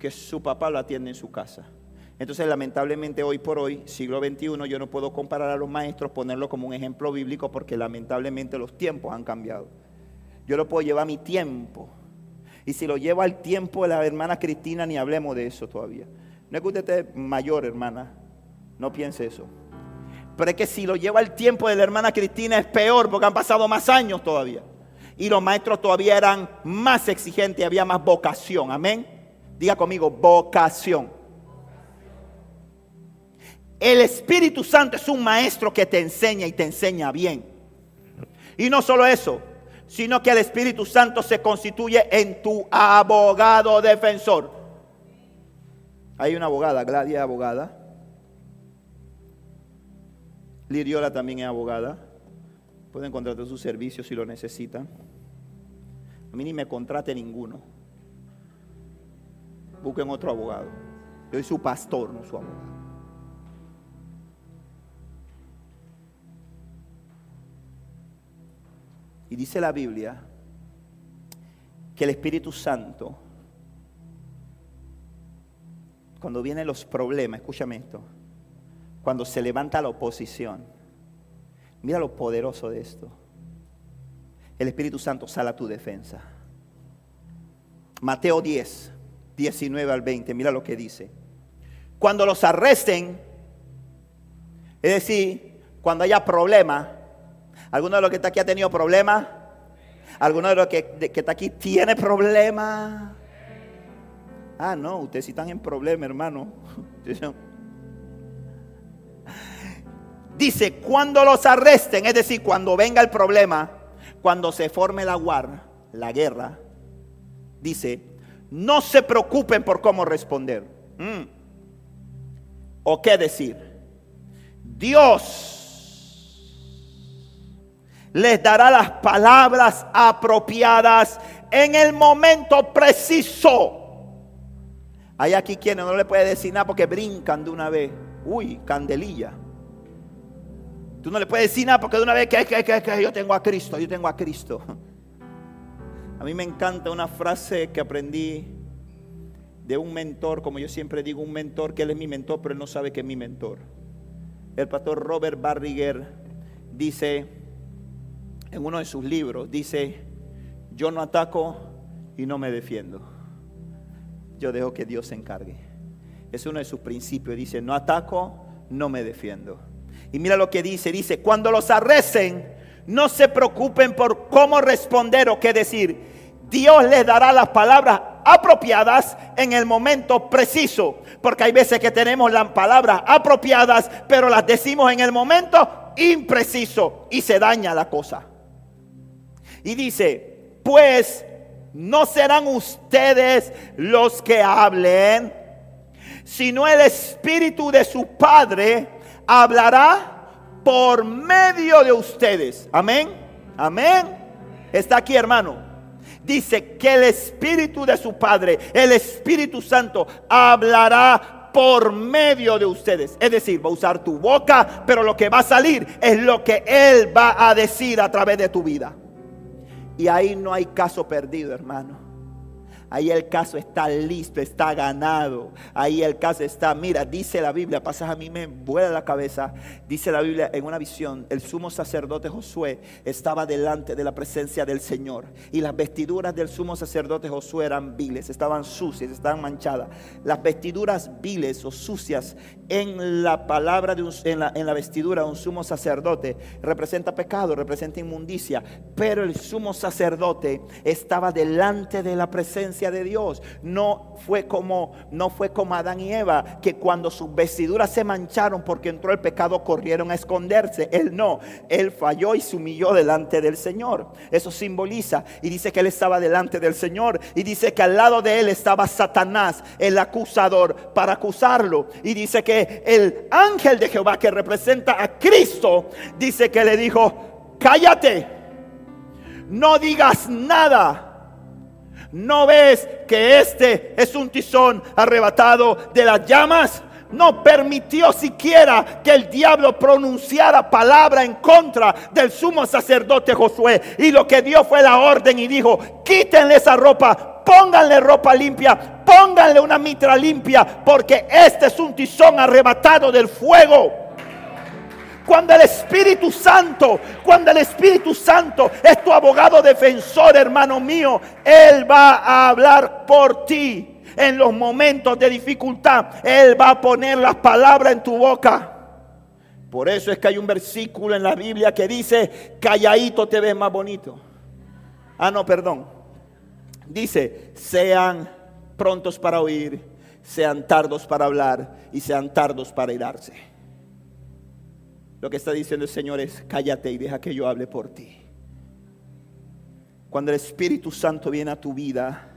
Que su papá lo atiende en su casa. Entonces, lamentablemente, hoy por hoy, siglo XXI, yo no puedo comparar a los maestros, ponerlo como un ejemplo bíblico, porque lamentablemente los tiempos han cambiado. Yo lo puedo llevar a mi tiempo. Y si lo llevo al tiempo de la hermana Cristina, ni hablemos de eso todavía. No es que usted esté mayor, hermana. No piense eso. Pero es que si lo llevo al tiempo de la hermana Cristina es peor, porque han pasado más años todavía. Y los maestros todavía eran más exigentes, había más vocación. Amén. Diga conmigo, vocación. El Espíritu Santo es un maestro que te enseña y te enseña bien. Y no solo eso, sino que el Espíritu Santo se constituye en tu abogado defensor. Hay una abogada, Gladia abogada. Liriola también es abogada. Pueden contratar sus servicios si lo necesitan. A mí ni me contrate ninguno. Busquen otro abogado. Yo soy su pastor, no su abogado. Y dice la Biblia que el Espíritu Santo, cuando vienen los problemas, escúchame esto, cuando se levanta la oposición, mira lo poderoso de esto. El Espíritu Santo sale a tu defensa. Mateo 10, 19 al 20, mira lo que dice. Cuando los arresten, es decir, cuando haya problema, ¿alguno de los que está aquí ha tenido problema? ¿Alguno de los que, que está aquí tiene problema? Ah, no, ustedes sí están en problema, hermano. Dice, cuando los arresten, es decir, cuando venga el problema, cuando se forme la guerra, la guerra, dice, no se preocupen por cómo responder. Mm. ¿O qué decir? Dios les dará las palabras apropiadas en el momento preciso. Hay aquí quienes no le puede decir nada porque brincan de una vez. Uy, candelilla. Tú no le puedes decir nada porque de una vez que, que, que, que yo tengo a Cristo, yo tengo a Cristo. A mí me encanta una frase que aprendí de un mentor, como yo siempre digo, un mentor que él es mi mentor, pero él no sabe que es mi mentor. El pastor Robert Barriger dice en uno de sus libros, dice, yo no ataco y no me defiendo. Yo dejo que Dios se encargue. Es uno de sus principios. Dice, no ataco, no me defiendo. Y mira lo que dice, dice, cuando los arresten, no se preocupen por cómo responder o qué decir. Dios les dará las palabras apropiadas en el momento preciso. Porque hay veces que tenemos las palabras apropiadas, pero las decimos en el momento impreciso y se daña la cosa. Y dice, pues no serán ustedes los que hablen, sino el Espíritu de su Padre hablará por medio de ustedes. Amén. Amén. Está aquí, hermano. Dice que el Espíritu de su Padre, el Espíritu Santo, hablará por medio de ustedes. Es decir, va a usar tu boca, pero lo que va a salir es lo que Él va a decir a través de tu vida. Y ahí no hay caso perdido, hermano. Ahí el caso está listo, está ganado. Ahí el caso está, mira, dice la Biblia, pasas a mí me vuela la cabeza. Dice la Biblia en una visión, el sumo sacerdote Josué estaba delante de la presencia del Señor. Y las vestiduras del sumo sacerdote Josué eran viles, estaban sucias, estaban manchadas. Las vestiduras viles o sucias en la palabra de un, en, la, en la vestidura de un sumo sacerdote representa pecado, representa inmundicia. Pero el sumo sacerdote estaba delante de la presencia de Dios. No fue como no fue como Adán y Eva que cuando sus vestiduras se mancharon porque entró el pecado corrieron a esconderse. Él no, él falló y se humilló delante del Señor. Eso simboliza y dice que él estaba delante del Señor y dice que al lado de él estaba Satanás, el acusador para acusarlo y dice que el ángel de Jehová que representa a Cristo dice que le dijo, "Cállate. No digas nada." ¿No ves que este es un tizón arrebatado de las llamas? No permitió siquiera que el diablo pronunciara palabra en contra del sumo sacerdote Josué. Y lo que dio fue la orden y dijo, quítenle esa ropa, pónganle ropa limpia, pónganle una mitra limpia, porque este es un tizón arrebatado del fuego. Cuando el Espíritu Santo, cuando el Espíritu Santo es tu abogado defensor, hermano mío, Él va a hablar por ti en los momentos de dificultad. Él va a poner las palabras en tu boca. Por eso es que hay un versículo en la Biblia que dice, calladito te ves más bonito. Ah, no, perdón. Dice, sean prontos para oír, sean tardos para hablar y sean tardos para irarse. Lo que está diciendo el Señor es, cállate y deja que yo hable por ti. Cuando el Espíritu Santo viene a tu vida,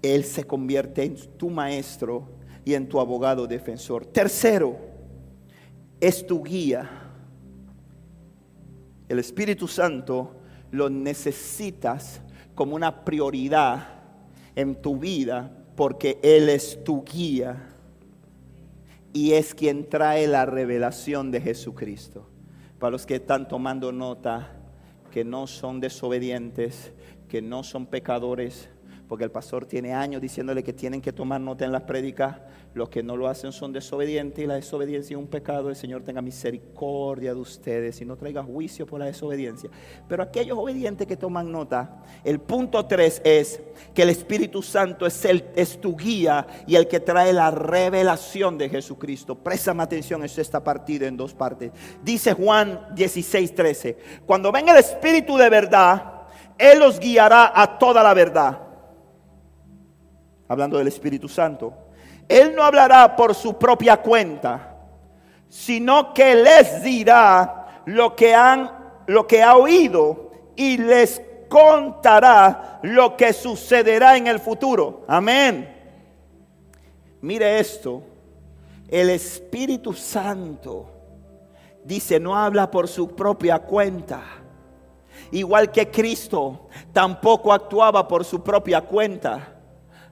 Él se convierte en tu maestro y en tu abogado defensor. Tercero, es tu guía. El Espíritu Santo lo necesitas como una prioridad en tu vida porque Él es tu guía y es quien trae la revelación de Jesucristo. Para los que están tomando nota, que no son desobedientes, que no son pecadores, porque el pastor tiene años diciéndole que tienen que tomar nota en las prédicas. Los que no lo hacen son desobedientes y la desobediencia es un pecado. El Señor tenga misericordia de ustedes y no traiga juicio por la desobediencia. Pero aquellos obedientes que toman nota, el punto 3 es que el Espíritu Santo es, el, tu guía y el que trae la revelación de Jesucristo. Préstame atención, es esta partida en dos partes. Dice Juan 16, 13, cuando venga el Espíritu de verdad, Él los guiará a toda la verdad hablando del Espíritu Santo, Él no hablará por su propia cuenta, sino que les dirá lo que han lo que ha oído y les contará lo que sucederá en el futuro. Amén. Mire esto, el Espíritu Santo dice, no habla por su propia cuenta. Igual que Cristo tampoco actuaba por su propia cuenta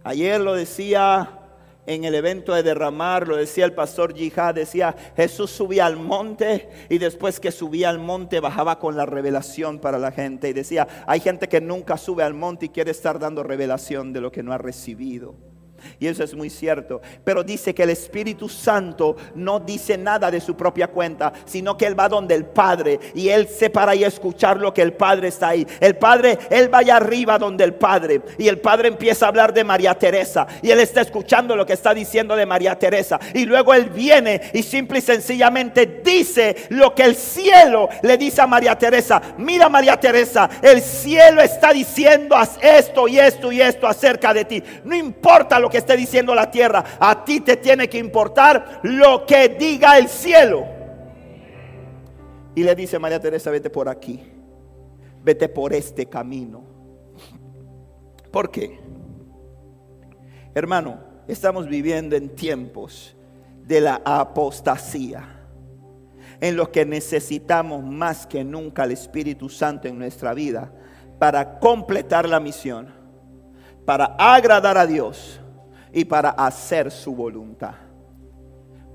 Ayer lo decía en el evento de derramar, lo decía el pastor Yihad, decía, Jesús subía al monte y después que subía al monte bajaba con la revelación para la gente. Y decía, hay gente que nunca sube al monte y quiere estar dando revelación de lo que no ha recibido. Y eso es muy cierto. Pero dice que el Espíritu Santo no dice nada de su propia cuenta, sino que Él va donde el Padre y Él se para a escuchar lo que el Padre está ahí. El Padre, Él vaya arriba donde el Padre y el Padre empieza a hablar de María Teresa y Él está escuchando lo que está diciendo de María Teresa. Y luego Él viene y simple y sencillamente dice lo que el cielo le dice a María Teresa. Mira María Teresa, el cielo está diciendo esto y esto y esto acerca de ti. No importa lo que esté diciendo la tierra. A ti te tiene que importar lo que diga el cielo. Y le dice María Teresa, vete por aquí. Vete por este camino. ¿Por qué? Hermano, estamos viviendo en tiempos de la apostasía en los que necesitamos más que nunca el Espíritu Santo en nuestra vida para completar la misión, para agradar a Dios y para hacer su voluntad.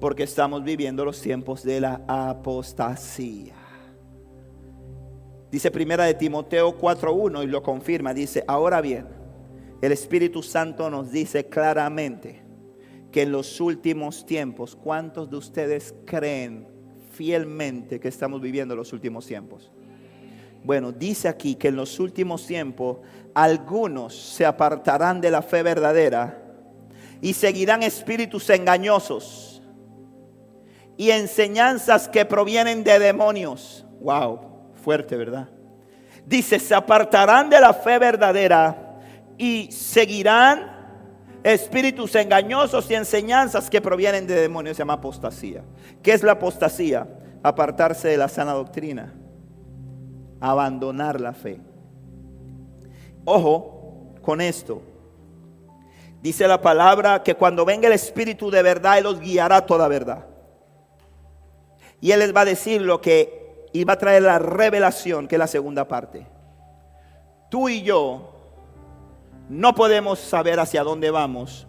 Porque estamos viviendo los tiempos de la apostasía. Dice primera de Timoteo 4.1 y lo confirma. Dice, ahora bien, el Espíritu Santo nos dice claramente que en los últimos tiempos, ¿cuántos de ustedes creen fielmente que estamos viviendo los últimos tiempos? Bueno, dice aquí que en los últimos tiempos algunos se apartarán de la fe verdadera y seguirán espíritus engañosos y enseñanzas que provienen de demonios. Wow, fuerte, ¿verdad? Dice, se apartarán de la fe verdadera y seguirán espíritus engañosos y enseñanzas que provienen de demonios. Se llama apostasía. ¿Qué es la apostasía? Apartarse de la sana doctrina. Abandonar la fe. Ojo con esto. Dice la palabra que cuando venga el Espíritu de verdad, Él los guiará toda verdad. Y Él les va a decir lo que, y va a traer la revelación, que es la segunda parte. Tú y yo no podemos saber hacia dónde vamos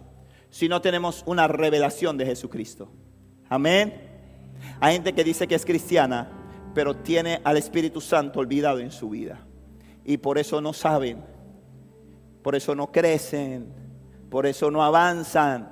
si no tenemos una revelación de Jesucristo. Amén. Hay gente que dice que es cristiana, pero tiene al Espíritu Santo olvidado en su vida. Y por eso no saben, por eso no crecen, por eso no avanzan.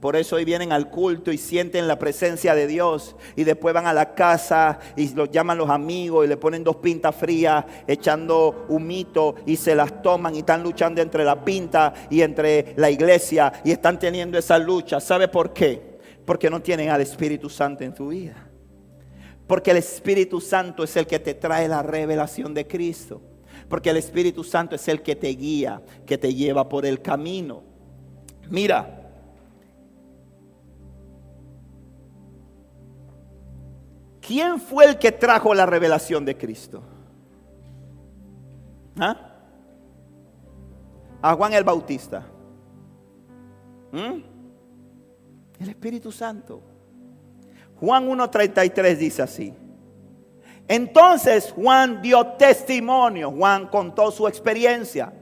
Por eso hoy vienen al culto y sienten la presencia de Dios y después van a la casa y los llaman los amigos y le ponen dos pintas frías echando humito y se las toman y están luchando entre la pinta y entre la iglesia y están teniendo esa lucha. ¿Sabe por qué? Porque no tienen al Espíritu Santo en su vida. Porque el Espíritu Santo es el que te trae la revelación de Cristo. Porque el Espíritu Santo es el que te guía, que te lleva por el camino. Mira, ¿quién fue el que trajo la revelación de Cristo? ¿Ah? A Juan el Bautista. ¿Mm? El Espíritu Santo. Juan 1.33 dice así. Entonces Juan dio testimonio, Juan contó su experiencia.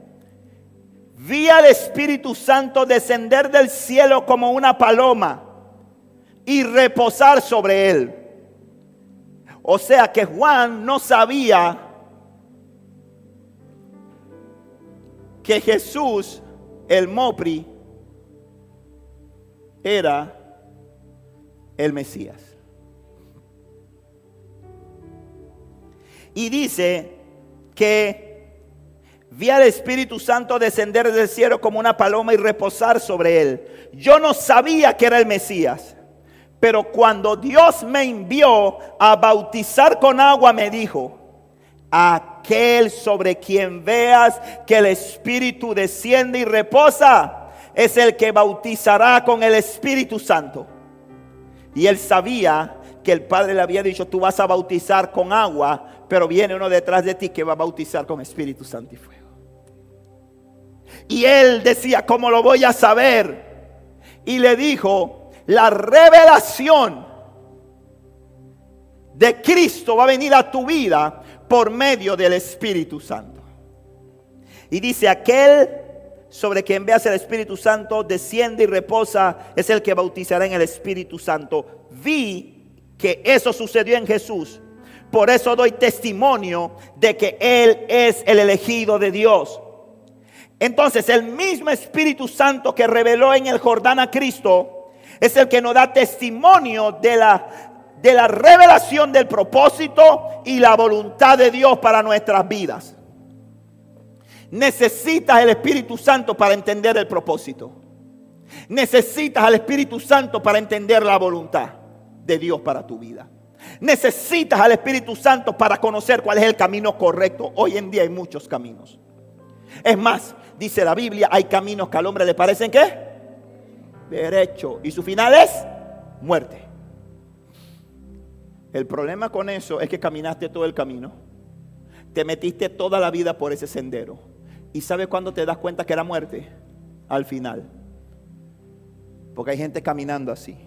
Vi al Espíritu Santo descender del cielo como una paloma y reposar sobre él. O sea que Juan no sabía que Jesús, el Mopri, era el Mesías. Y dice que vi al Espíritu Santo descender del cielo como una paloma y reposar sobre él. Yo no sabía que era el Mesías. Pero cuando Dios me envió a bautizar con agua, me dijo, aquel sobre quien veas que el Espíritu desciende y reposa, es el que bautizará con el Espíritu Santo. Y él sabía que el Padre le había dicho, tú vas a bautizar con agua, pero viene uno detrás de ti que va a bautizar con Espíritu Santo y fuego. Y él decía, ¿cómo lo voy a saber? Y le dijo, la revelación de Cristo va a venir a tu vida por medio del Espíritu Santo. Y dice, aquel sobre quien veas el Espíritu Santo desciende y reposa es el que bautizará en el Espíritu Santo. Vi que eso sucedió en Jesús. Por eso doy testimonio de que Él es el elegido de Dios. Entonces el mismo Espíritu Santo que reveló en el Jordán a Cristo es el que nos da testimonio de la, de la revelación del propósito y la voluntad de Dios para nuestras vidas. Necesitas el Espíritu Santo para entender el propósito. Necesitas al Espíritu Santo para entender la voluntad de Dios para tu vida. Necesitas al Espíritu Santo para conocer cuál es el camino correcto. Hoy en día hay muchos caminos. Es más, dice la Biblia, hay caminos que al hombre le parecen qué? Derecho. Y su final es muerte. El problema con eso es que caminaste todo el camino. Te metiste toda la vida por ese sendero. ¿Y sabes cuándo te das cuenta que era muerte? Al final. Porque hay gente caminando así.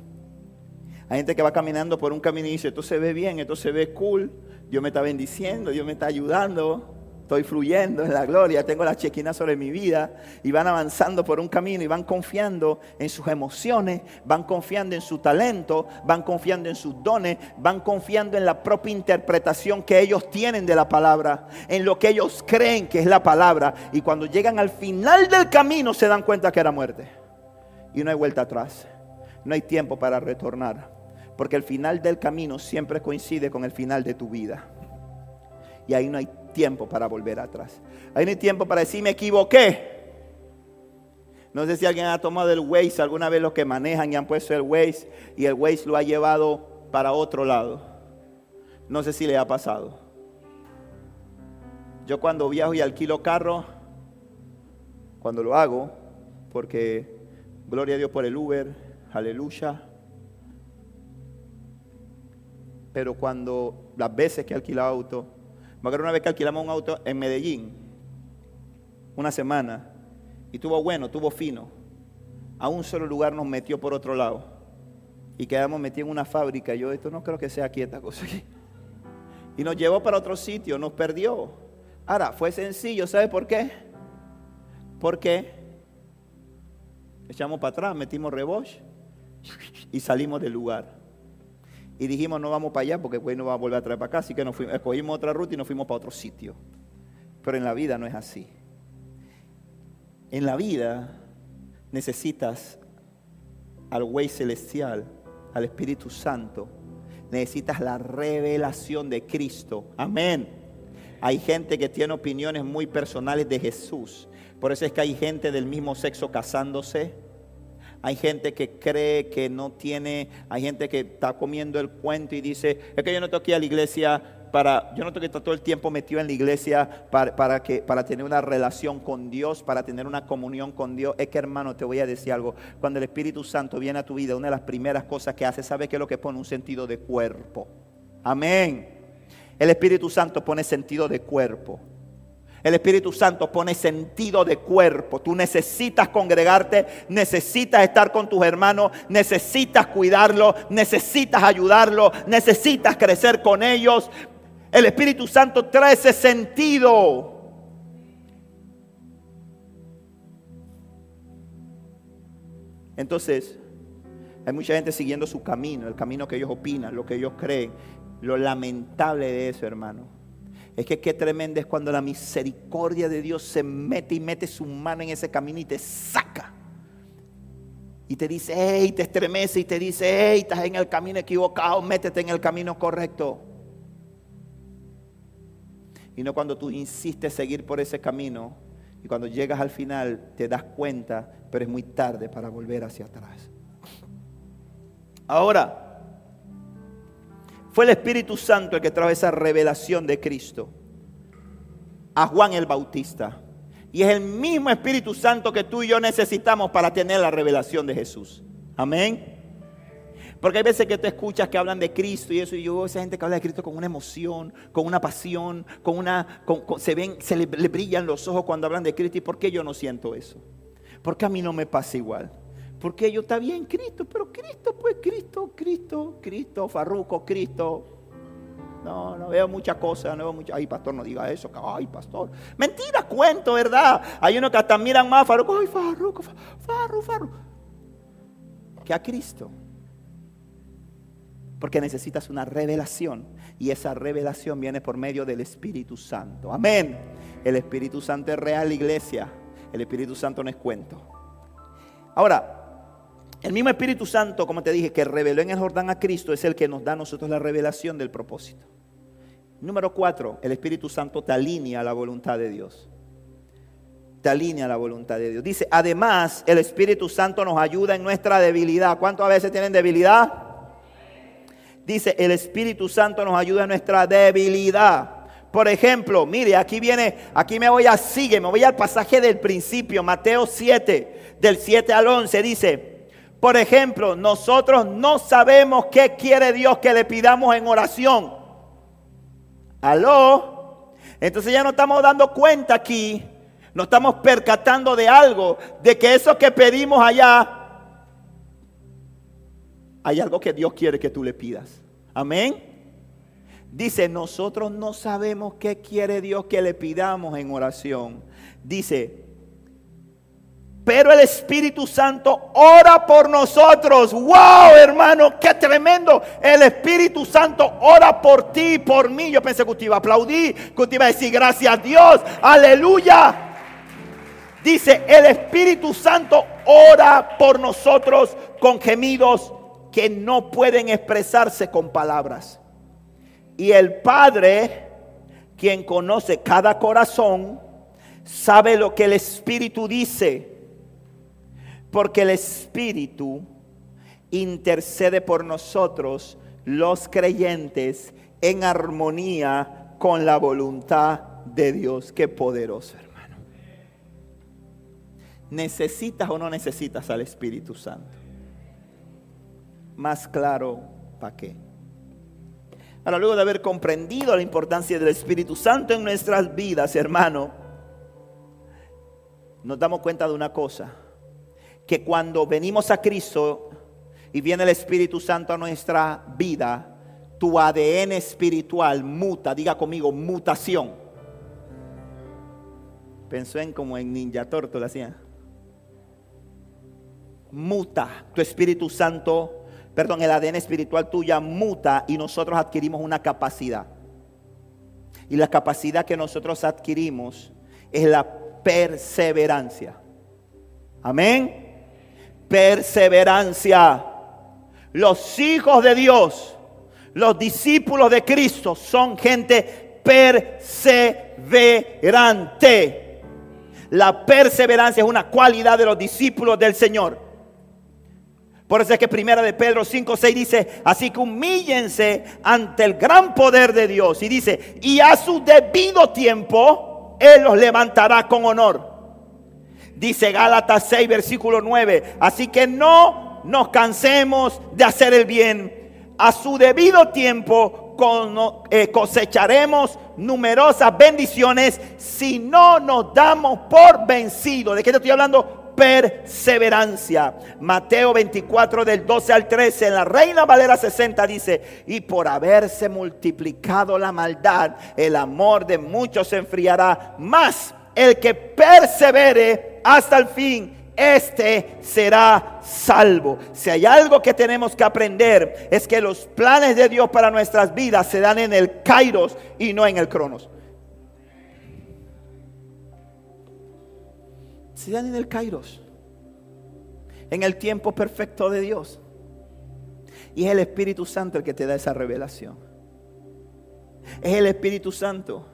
Hay gente que va caminando por un camino y dice, esto se ve bien, esto se ve cool, Dios me está bendiciendo, Dios me está ayudando, estoy fluyendo en la gloria, tengo la chequina sobre mi vida y van avanzando por un camino y van confiando en sus emociones, van confiando en su talento, van confiando en sus dones, van confiando en la propia interpretación que ellos tienen de la palabra, en lo que ellos creen que es la palabra y cuando llegan al final del camino se dan cuenta que era muerte y no hay vuelta atrás, no hay tiempo para retornar. Porque el final del camino siempre coincide con el final de tu vida. Y ahí no hay tiempo para volver atrás. Ahí no tiempo para decir me equivoqué. No sé si alguien ha tomado el Waze, alguna vez los que manejan y han puesto el Waze y el Waze lo ha llevado para otro lado. No sé si le ha pasado. Yo cuando viajo y alquilo carro, cuando lo hago, porque gloria a Dios por el Uber, aleluya, pero cuando las veces que he auto, me acuerdo una vez que alquilamos un auto en Medellín, una semana, y tuvo bueno, tuvo fino. A un solo lugar nos metió por otro lado. Y quedamos metidos en una fábrica. Yo, esto no creo que sea aquí esta cosa. Y nos llevó para otro sitio, nos perdió. Ahora, fue sencillo, ¿sabe por qué? Porque echamos para atrás, metimos reboche y salimos del lugar y dijimos no vamos para allá porque pues no va a volver a traer para acá, así que nos fuimos, escogimos otra ruta y nos fuimos para otro sitio. Pero en la vida no es así. En la vida necesitas al güey celestial, al Espíritu Santo. Necesitas la revelación de Cristo. Amén. Hay gente que tiene opiniones muy personales de Jesús. Por eso es que hay gente del mismo sexo casándose hay gente que cree que no tiene, hay gente que está comiendo el cuento y dice, es que yo no tengo que a la iglesia para, yo no tengo que estar todo el tiempo metido en la iglesia para, que, para tener una relación con Dios, para tener una comunión con Dios. Es que hermano, te voy a decir algo. Cuando el Espíritu Santo viene a tu vida, una de las primeras cosas que hace, ¿sabe qué es lo que pone? Un sentido de cuerpo. Amén. El Espíritu Santo pone sentido de cuerpo. El Espíritu Santo pone sentido de cuerpo. Tú necesitas congregarte, necesitas estar con tus hermanos, necesitas cuidarlo, necesitas ayudarlo, necesitas crecer con ellos. El Espíritu Santo trae ese sentido. Entonces, hay mucha gente siguiendo su camino, el camino que ellos opinan, lo que ellos creen. Lo lamentable de eso, hermano, es que qué tremendo es cuando la misericordia de Dios se mete y mete su mano en ese camino y te saca. Y te dice, hey, te estremece y te dice, hey, estás en el camino equivocado, métete en el camino correcto. Y no cuando tú insistes seguir por ese camino y cuando llegas al final te das cuenta, pero es muy tarde para volver hacia atrás. Ahora, fue el Espíritu Santo el que trajo esa revelación de Cristo a Juan el Bautista. Y es el mismo Espíritu Santo que tú y yo necesitamos para tener la revelación de Jesús. Amén. Porque hay veces que tú escuchas que hablan de Cristo y eso, y yo esa gente que habla de Cristo con una emoción, con una pasión, con una, se le, le, brillan los ojos cuando hablan de Cristo. ¿Y por qué yo no siento eso? Porque a mí no me pasa igual. Porque yo está bien Cristo, pero Cristo, pues Cristo, Cristo, Cristo, Farruco, Cristo. No, no veo muchas cosas, no veo muchas. Ay, pastor, no diga eso. Ay, pastor. Mentira, cuento, ¿verdad? Hay unos que hasta miran más Farruco. Ay, Farruco, Farruco, Farruco. Que a Cristo. Porque necesitas una revelación. Y esa revelación viene por medio del Espíritu Santo. Amén. El Espíritu Santo es real, iglesia. El Espíritu Santo no es cuento. Ahora, el mismo Espíritu Santo, como te dije, que reveló en el Jordán a Cristo, es el que nos da a nosotros la revelación del propósito. Número cuatro, el Espíritu Santo te alinea a la voluntad de Dios. Te alinea a la voluntad de Dios. Dice, además, el Espíritu Santo nos ayuda en nuestra debilidad. ¿Cuántos a veces tienen debilidad? Dice, el Espíritu Santo nos ayuda en nuestra debilidad. Por ejemplo, mire, aquí viene, aquí me voy a sigue, me voy al pasaje del principio, Mateo 7, del 7 al 11, dice, por ejemplo, nosotros no sabemos qué quiere Dios que le pidamos en oración. ¿Aló? Entonces ya no estamos dando cuenta aquí, no estamos percatando de algo, de que eso que pedimos allá, hay algo que Dios quiere que tú le pidas. Amén. Dice, nosotros no sabemos qué quiere Dios que le pidamos en oración. Dice, pero el Espíritu Santo ora por nosotros. ¡Wow, hermano! ¡Qué tremendo! El Espíritu Santo ora por ti, por mí. Yo pensé que usted iba a aplaudir, que usted iba a decir gracias a Dios. ¡Aleluya! Dice, el Espíritu Santo ora por nosotros con gemidos que no pueden expresarse con palabras. Y el Padre, quien conoce cada corazón, sabe lo que el Espíritu dice porque el Espíritu intercede por nosotros, los creyentes, en armonía con la voluntad de Dios. Qué poderoso, hermano. ¿Necesitas o no necesitas al Espíritu Santo? Más claro, ¿para qué? Ahora, luego de haber comprendido la importancia del Espíritu Santo en nuestras vidas, hermano, nos damos cuenta de una cosa que cuando venimos a Cristo y viene el Espíritu Santo a nuestra vida, tu ADN espiritual muta, diga conmigo, mutación. Pensó en como en Ninja Turtle hacía. Muta, tu Espíritu Santo, perdón, el ADN espiritual tuya muta y nosotros adquirimos una capacidad. Y la capacidad que nosotros adquirimos es la perseverancia. Amén perseverancia. Los hijos de Dios, los discípulos de Cristo son gente perseverante. La perseverancia es una cualidad de los discípulos del Señor. Por eso es que primera de Pedro 5, 6 dice, así que humíllense ante el gran poder de Dios. Y dice, y a su debido tiempo, Él los levantará con honor. Dice Gálatas 6, versículo 9. Así que no nos cansemos de hacer el bien. A su debido tiempo eh, cosecharemos numerosas bendiciones si no nos damos por vencidos. ¿De qué te estoy hablando? perseverancia. Mateo 24 del 12 al 13 en la Reina Valera 60 dice, y por haberse multiplicado la maldad, el amor de muchos se enfriará, más el que persevere hasta el fin, este será salvo. Si hay algo que tenemos que aprender es que los planes de Dios para nuestras vidas se dan en el kairos y no en el cronos. Se dan en el kairos, en el tiempo perfecto de Dios. Y es el Espíritu Santo el que te da esa revelación. Es el Espíritu Santo.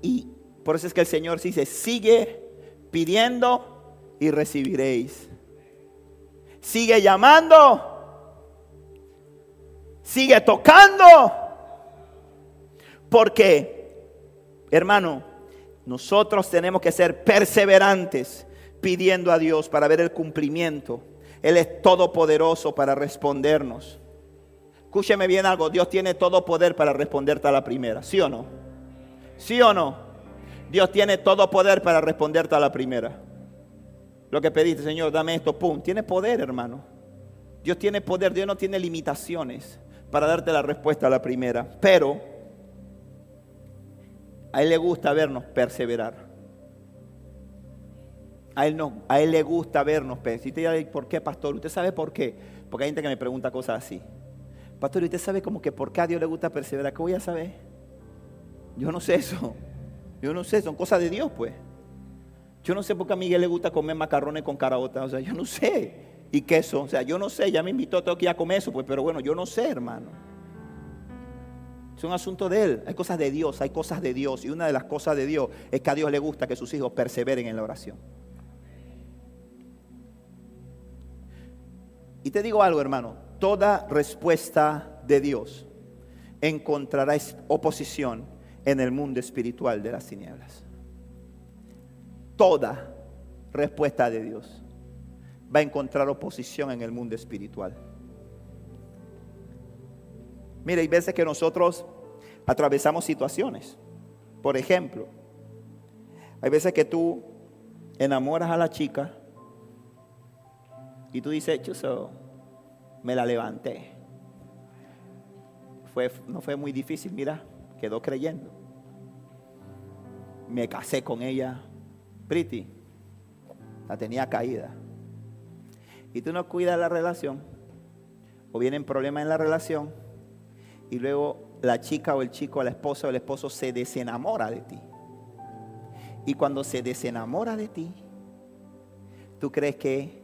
Y por eso es que el Señor dice, sigue pidiendo y recibiréis. Sigue llamando. Sigue tocando. Porque, hermano, nosotros tenemos que ser perseverantes pidiendo a Dios para ver el cumplimiento. Él es todopoderoso para respondernos. Escúcheme bien algo, Dios tiene todo poder para responderte a la primera, ¿sí o no? ¿Sí o no? Dios tiene todo poder para responderte a la primera. Lo que pediste, Señor, dame esto, pum. Tiene poder, hermano. Dios tiene poder, Dios no tiene limitaciones para darte la respuesta a la primera. Pero a Él le gusta vernos perseverar. A Él no, a Él le gusta vernos perseverar. ¿Por qué, pastor? ¿Usted sabe por qué? Porque hay gente que me pregunta cosas así. Pastor, ¿usted sabe como que por qué a Dios le gusta perseverar? ¿Qué voy a saber? Yo no sé eso. Yo no sé, son cosas de Dios, pues. Yo no sé por qué a Miguel le gusta comer macarrones con caraota. O sea, yo no sé. Y queso. O sea, yo no sé. Ya me invitó, tengo que ir a comer eso, pues. Pero bueno, yo no sé, hermano. Es un asunto de Él. Hay cosas de Dios, hay cosas de Dios. Y una de las cosas de Dios es que a Dios le gusta que sus hijos perseveren en la oración. Y te digo algo, hermano. Toda respuesta de Dios encontrará oposición en el mundo espiritual de las tinieblas. Toda respuesta de Dios va a encontrar oposición en el mundo espiritual. Mira, hay veces que nosotros atravesamos situaciones. Por ejemplo, hay veces que tú enamoras a la chica y tú dices, chuso, me la levanté. No fue muy difícil, mira, quedó creyendo. Me casé con ella, pretty, la tenía caída. Y tú no cuidas la relación, o vienen problemas en la relación, y luego la chica o el chico, la esposa o el esposo se desenamora de ti. Y cuando se desenamora de ti, tú crees que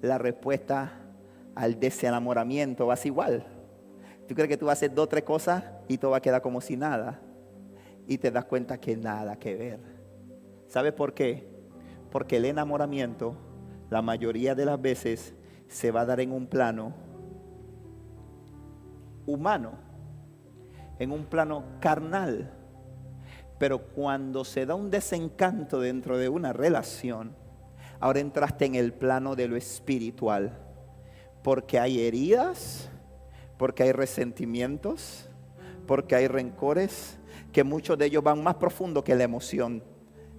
la respuesta al desenamoramiento va a ser igual. Tú crees que tú vas a hacer dos o tres cosas y todo va a quedar como si nada. Y te das cuenta que nada que ver. ¿Sabes por qué? Porque el enamoramiento, la mayoría de las veces, se va a dar en un plano humano, en un plano carnal. Pero cuando se da un desencanto dentro de una relación, ahora entraste en el plano de lo espiritual. Porque hay heridas, porque hay resentimientos, porque hay rencores, que muchos de ellos van más profundo que la emoción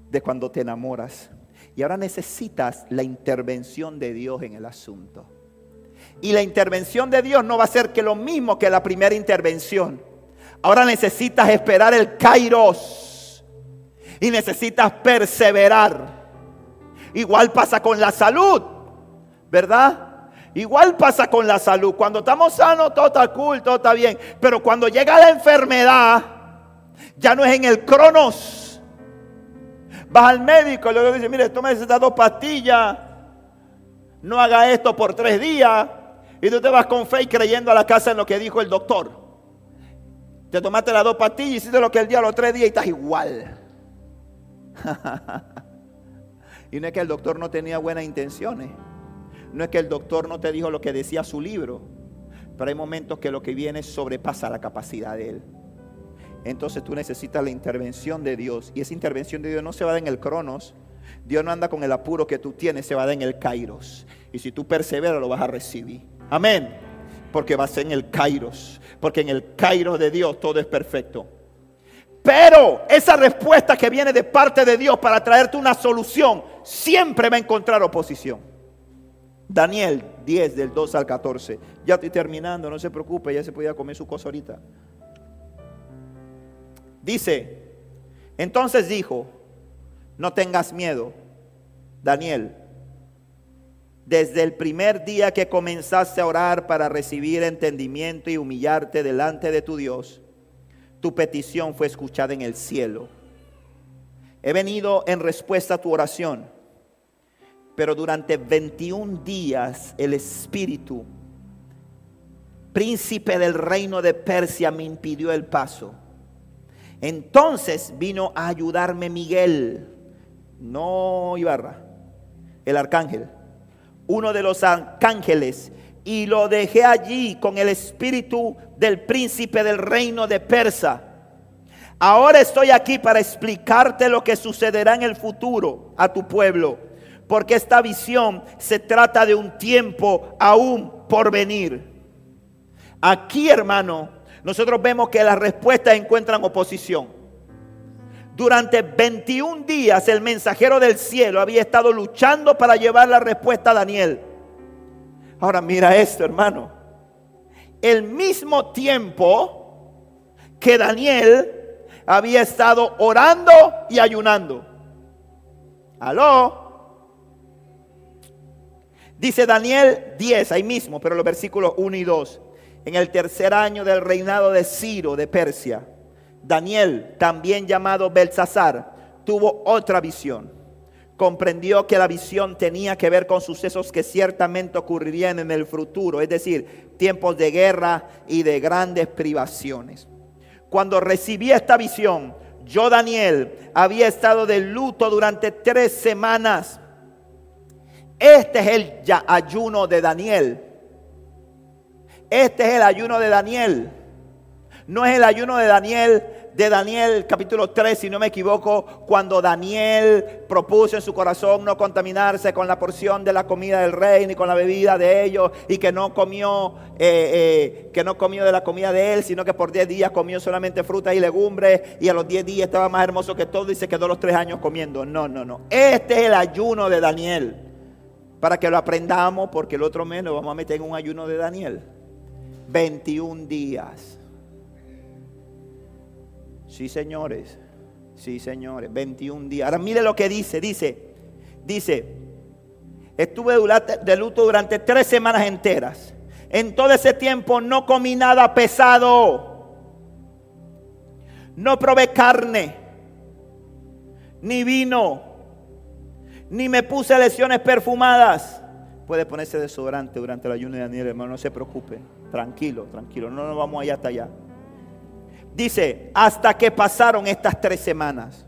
de cuando te enamoras. Y ahora necesitas la intervención de Dios en el asunto. Y la intervención de Dios no va a ser que lo mismo que la primera intervención. Ahora necesitas esperar el kairos. Y necesitas perseverar. Igual pasa con la salud, ¿verdad? Igual pasa con la salud. Cuando estamos sanos, todo está cool, todo está bien. Pero cuando llega la enfermedad, ya no es en el cronos. Vas al médico y luego dice, mire, tome estas dos pastillas. No haga esto por tres días. Y tú te vas con fe y creyendo a la casa en lo que dijo el doctor. Te tomaste las dos pastillas y hiciste lo que él dio a los tres días y estás igual. y no es que el doctor no tenía buenas intenciones. No es que el doctor no te dijo lo que decía su libro, pero hay momentos que lo que viene sobrepasa la capacidad de él. Entonces tú necesitas la intervención de Dios. Y esa intervención de Dios no se va a dar en el cronos. Dios no anda con el apuro que tú tienes, se va a dar en el kairos. Y si tú perseveras, lo vas a recibir. Amén. Porque va a ser en el kairos. Porque en el kairos de Dios todo es perfecto. Pero esa respuesta que viene de parte de Dios para traerte una solución siempre va a encontrar oposición. Daniel 10 del 2 al 14. Ya estoy terminando, no se preocupe, ya se podía comer su cosa ahorita. Dice, entonces dijo, no tengas miedo, Daniel. Desde el primer día que comenzaste a orar para recibir entendimiento y humillarte delante de tu Dios, tu petición fue escuchada en el cielo. He venido en respuesta a tu oración, pero durante 21 días el Espíritu, príncipe del reino de Persia, me impidió el paso. Entonces vino a ayudarme Miguel, no Ibarra, el arcángel, uno de los arcángeles y lo dejé allí con el espíritu del príncipe del reino de Persa. Ahora estoy aquí para explicarte lo que sucederá en el futuro a tu pueblo, porque esta visión se trata de un tiempo aún por venir. Aquí, hermano, nosotros vemos que las respuestas encuentran oposición. Durante 21 días el mensajero del cielo había estado luchando para llevar la respuesta a Daniel. Ahora mira esto, hermano. El mismo tiempo que Daniel había estado orando y ayunando. Aló. Dice Daniel 10, ahí mismo, pero los versículos 1 y 2. En el tercer año del reinado de Ciro de Persia, Daniel, también llamado Belsasar, tuvo otra visión comprendió que la visión tenía que ver con sucesos que ciertamente ocurrirían en el futuro, es decir, tiempos de guerra y de grandes privaciones. Cuando recibí esta visión, yo, Daniel, había estado de luto durante tres semanas. Este es el ayuno de Daniel. Este es el ayuno de Daniel. No es el ayuno de Daniel de Daniel capítulo 3, si no me equivoco, cuando Daniel propuso en su corazón no contaminarse con la porción de la comida del rey ni con la bebida de ellos y que no comió, eh, eh, que no comió de la comida de él, sino que por 10 días comió solamente frutas y legumbres y a los 10 días estaba más hermoso que todo y se quedó los 3 años comiendo. No, no, no. Este es el ayuno de Daniel. Para que lo aprendamos porque el otro mes nos vamos a meter en un ayuno de Daniel. 21 días. Sí, señores. Sí, señores. 21 días. Ahora mire lo que dice. Dice, dice, estuve de luto durante tres semanas enteras. En todo ese tiempo no comí nada pesado. No probé carne, ni vino, ni me puse lesiones perfumadas. Puede ponerse desodorante durante el ayuno de Daniel, hermano, no se preocupe. Tranquilo, tranquilo, no nos vamos allá hasta allá. Dice, hasta que pasaron estas tres semanas.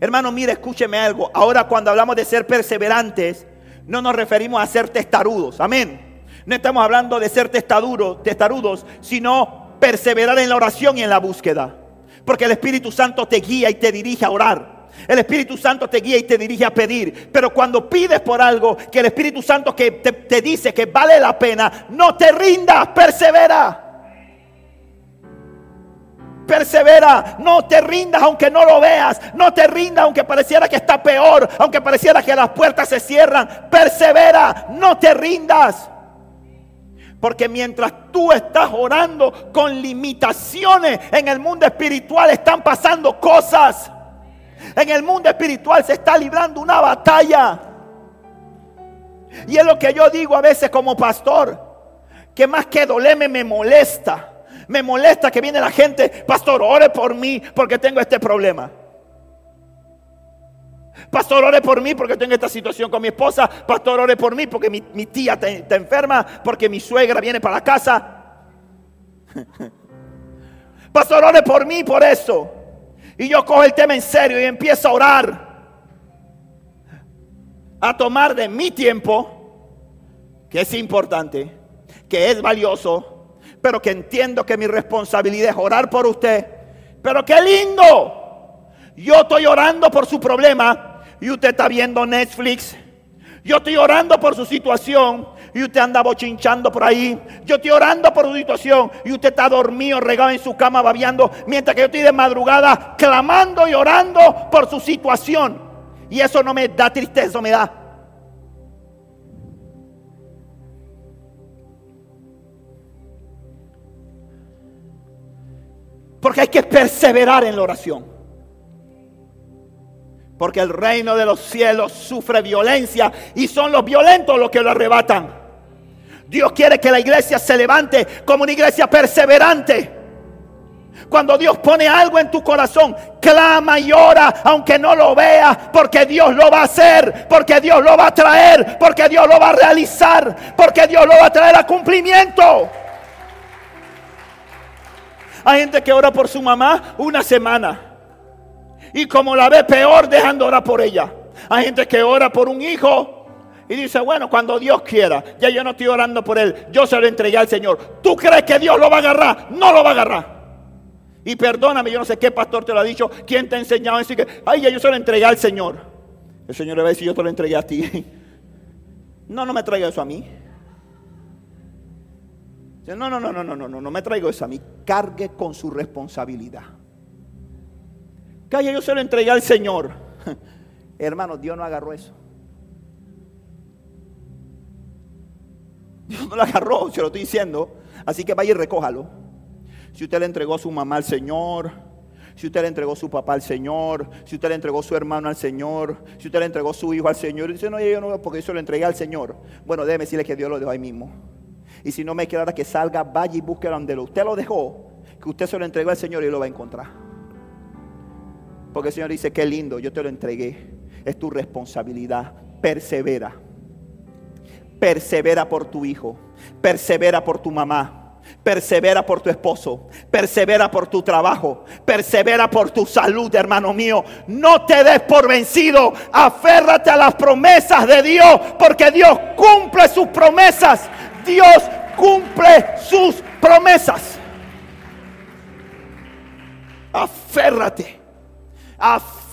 Hermano, mire, escúcheme algo. Ahora cuando hablamos de ser perseverantes, no nos referimos a ser testarudos. Amén. No estamos hablando de ser testarudos, testarudos, sino perseverar en la oración y en la búsqueda. Porque el Espíritu Santo te guía y te dirige a orar. El Espíritu Santo te guía y te dirige a pedir. Pero cuando pides por algo que el Espíritu Santo que te, te dice que vale la pena, no te rindas, persevera. Persevera, no te rindas aunque no lo veas, no te rindas aunque pareciera que está peor, aunque pareciera que las puertas se cierran. Persevera, no te rindas. Porque mientras tú estás orando con limitaciones en el mundo espiritual están pasando cosas. En el mundo espiritual se está librando una batalla. Y es lo que yo digo a veces como pastor, que más que dolerme me molesta me molesta que viene la gente, pastor, ore por mí porque tengo este problema. Pastor, ore por mí porque tengo esta situación con mi esposa. Pastor, ore por mí porque mi, tía está enferma, porque mi suegra viene para la casa. Pastor, ore por mí por eso. Y yo cojo el tema en serio y empiezo a orar. A tomar de mi tiempo, que es importante, que es valioso, pero que entiendo que mi responsabilidad es orar por usted. Pero qué lindo. Yo estoy orando por su problema y usted está viendo Netflix. Yo estoy orando por su situación y usted anda bochinchando por ahí. Yo estoy orando por su situación y usted está dormido, regado en su cama, babeando, mientras que yo estoy de madrugada clamando y orando por su situación. Y eso no me da tristeza, eso me da. Porque hay que perseverar en la oración. Porque el reino de los cielos sufre violencia y son los violentos los que lo arrebatan. Dios quiere que la iglesia se levante como una iglesia perseverante. Cuando Dios pone algo en tu corazón, clama y ora, aunque no lo veas, porque Dios lo va a hacer, porque Dios lo va a traer, porque Dios lo va a realizar, porque Dios lo va a traer a cumplimiento. Hay gente que ora por su mamá una semana y como la ve peor, dejando orar por ella. Hay gente que ora por un hijo y dice, bueno, cuando Dios quiera, ya yo no estoy orando por él, yo se lo entregué al Señor. ¿Tú crees que Dios lo va a agarrar? No lo va a agarrar. Y perdóname, yo no sé qué pastor te lo ha dicho, quién te ha enseñado a decir que, ay, ya yo se lo entregué al Señor. El Señor le va a decir, yo te lo entregué a ti. No, no me traiga eso a mí. No, no, no, no, no, no, no, no me traigo eso a mí. Cargue con su responsabilidad yo se lo entregué al Señor. Hermano, Dios no agarró eso. Dios no lo agarró, se lo estoy diciendo. Así que vaya y recójalo. Si usted le entregó a su mamá al Señor, si usted le entregó su papá al Señor, si usted le entregó su hermano al Señor, si usted le entregó su hijo al Señor, dice, no, yo no, porque yo se lo entregué al Señor. Bueno, déjeme decirle que Dios lo dejó ahí mismo. Y si no me ahora que salga, vaya y busque donde lo, usted lo dejó, que usted se lo entregó al Señor y lo va a encontrar. Porque el Señor dice, qué lindo, yo te lo entregué. Es tu responsabilidad. Persevera. Persevera por tu hijo. Persevera por tu mamá. Persevera por tu esposo. Persevera por tu trabajo. Persevera por tu salud, hermano mío. No te des por vencido. Aférrate a las promesas de Dios. Porque Dios cumple sus promesas. Dios cumple sus promesas. Aférrate.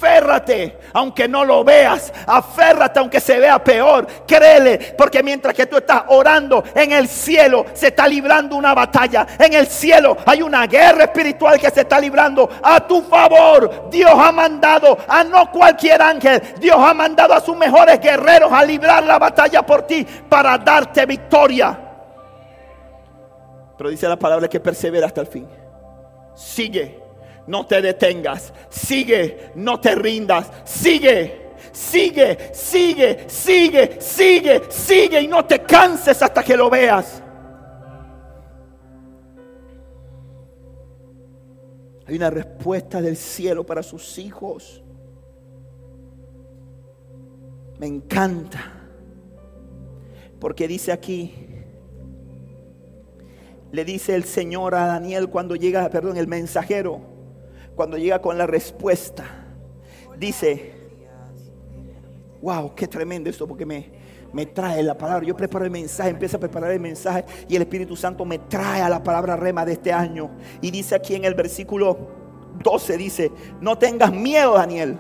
Aférrate, aunque no lo veas. Aférrate, aunque se vea peor. Créele, porque mientras que tú estás orando en el cielo, se está librando una batalla. En el cielo hay una guerra espiritual que se está librando a tu favor. Dios ha mandado a no cualquier ángel. Dios ha mandado a sus mejores guerreros a librar la batalla por ti para darte victoria. Pero dice la palabra que persevera hasta el fin. Sigue no te detengas. Sigue, no te rindas. Sigue, sigue, sigue, sigue, sigue, sigue y no te canses hasta que lo veas. Hay una respuesta del cielo para sus hijos. Me encanta. Porque dice aquí, le dice el Señor a Daniel cuando llega, perdón, el mensajero cuando llega con la respuesta, dice, wow, qué tremendo esto, porque me, me trae la palabra. Yo preparo el mensaje, empiezo a preparar el mensaje y el Espíritu Santo me trae a la palabra rema de este año. Y dice aquí en el versículo 12, dice, no tengas miedo, Daniel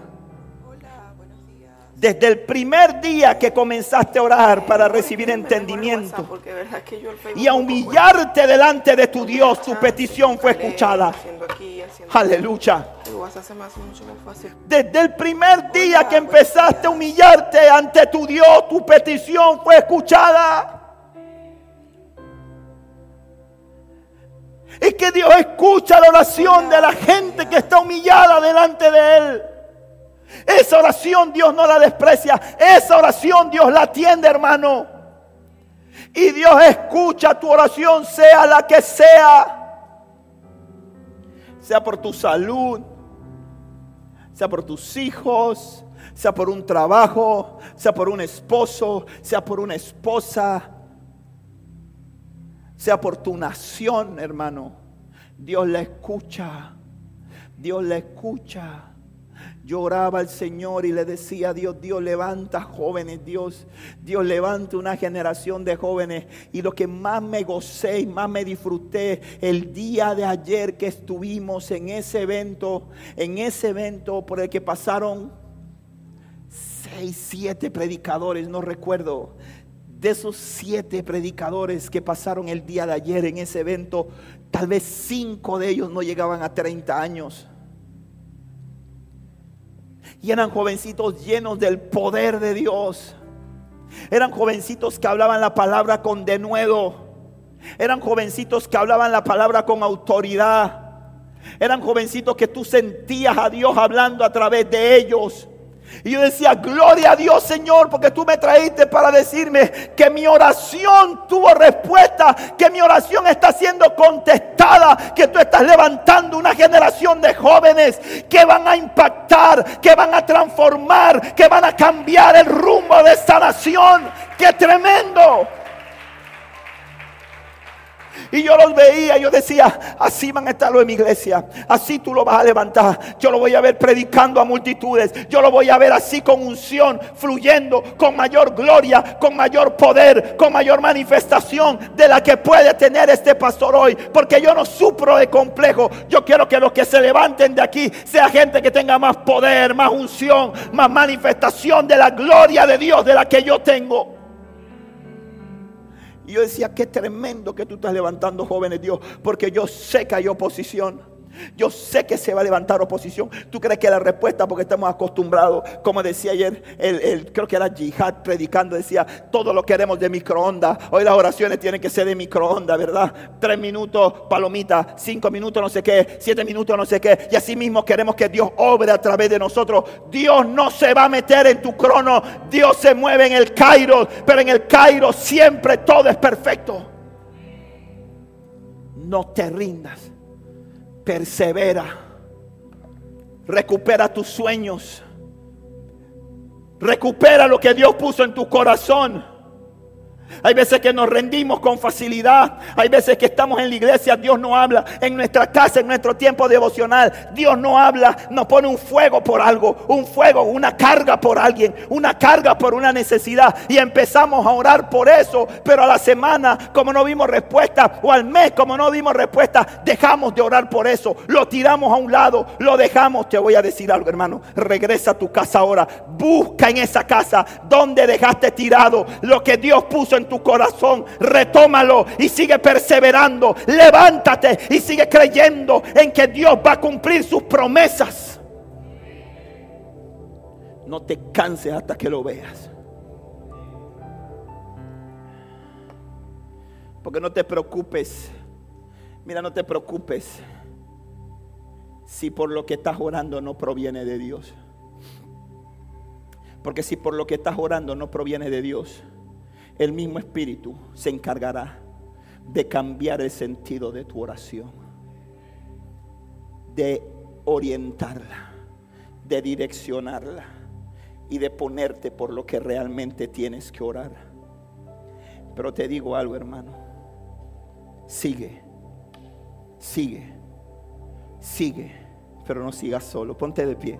desde el primer día que comenzaste a orar para recibir entendimiento y a humillarte delante de tu Dios, tu petición fue escuchada. Aleluya. Desde el primer día que empezaste a humillarte ante tu Dios, tu petición fue escuchada. Es que Dios escucha la oración de la gente que está humillada delante de Él. Esa oración Dios no la desprecia. Esa oración Dios la atiende, hermano. Y Dios escucha tu oración, sea la que sea. Sea por tu salud, sea por tus hijos, sea por un trabajo, sea por un esposo, sea por una esposa, sea por tu nación, hermano. Dios la escucha. Dios la escucha. Lloraba al Señor y le decía Dios, Dios levanta jóvenes, Dios, Dios levanta una generación de jóvenes. Y lo que más me gocé y más me disfruté el día de ayer que estuvimos en ese evento, en ese evento por el que pasaron seis, siete predicadores, no recuerdo. De esos siete predicadores que pasaron el día de ayer en ese evento, tal vez cinco de ellos no llegaban a 30 años. Y eran jovencitos llenos del poder de Dios. Eran jovencitos que hablaban la palabra con denuedo. Eran jovencitos que hablaban la palabra con autoridad. Eran jovencitos que tú sentías a Dios hablando a través de ellos. Y yo decía, gloria a Dios Señor, porque tú me traíste para decirme que mi oración tuvo respuesta, que mi oración está siendo contestada, que tú estás levantando una generación de jóvenes que van a impactar, que van a transformar, que van a cambiar el rumbo de esta nación. ¡Qué tremendo! Y yo los veía, yo decía, así van a estar los en mi iglesia, así tú lo vas a levantar. Yo lo voy a ver predicando a multitudes, yo lo voy a ver así con unción, fluyendo con mayor gloria, con mayor poder, con mayor manifestación de la que puede tener este pastor hoy. Porque yo no supro de complejo, yo quiero que los que se levanten de aquí sea gente que tenga más poder, más unción, más manifestación de la gloria de Dios de la que yo tengo. Y yo decía, qué tremendo que tú estás levantando jóvenes, Dios, porque yo sé que hay oposición. Yo sé que se va a levantar oposición. ¿Tú crees que la respuesta, porque estamos acostumbrados, como decía ayer, el, creo que era Jihad predicando, decía, todo lo queremos de microondas. Hoy las oraciones tienen que ser de microondas, ¿verdad? Tres minutos, palomita, cinco minutos, no sé qué, siete minutos, no sé qué. Y así mismo queremos que Dios obre a través de nosotros. Dios no se va a meter en tu crono. Dios se mueve en el Cairo, pero en el Cairo siempre todo es perfecto. No te rindas persevera, recupera tus sueños, recupera lo que Dios puso en tu corazón. Hay veces que nos rendimos con facilidad. Hay veces que estamos en la iglesia, Dios no habla. En nuestra casa, en nuestro tiempo devocional, Dios no habla. Nos pone un fuego por algo, un fuego, una carga por alguien, una carga por una necesidad. Y empezamos a orar por eso. Pero a la semana, como no vimos respuesta, o al mes, como no vimos respuesta, dejamos de orar por eso. Lo tiramos a un lado, lo dejamos. Te voy a decir algo, hermano. Regresa a tu casa ahora. Busca en esa casa donde dejaste tirado lo que Dios puso en tu corazón, retómalo y sigue perseverando. Levántate y sigue creyendo en que Dios va a cumplir sus promesas. No te canses hasta que lo veas. Porque no te preocupes. Mira, no te preocupes si por lo que estás orando no proviene de Dios. Porque si por lo que estás orando no proviene de Dios, el mismo Espíritu se encargará de cambiar el sentido de tu oración, de orientarla, de direccionarla y de ponerte por lo que realmente tienes que orar. Pero te digo algo, hermano, sigue, sigue, sigue, pero no sigas solo, ponte de pie.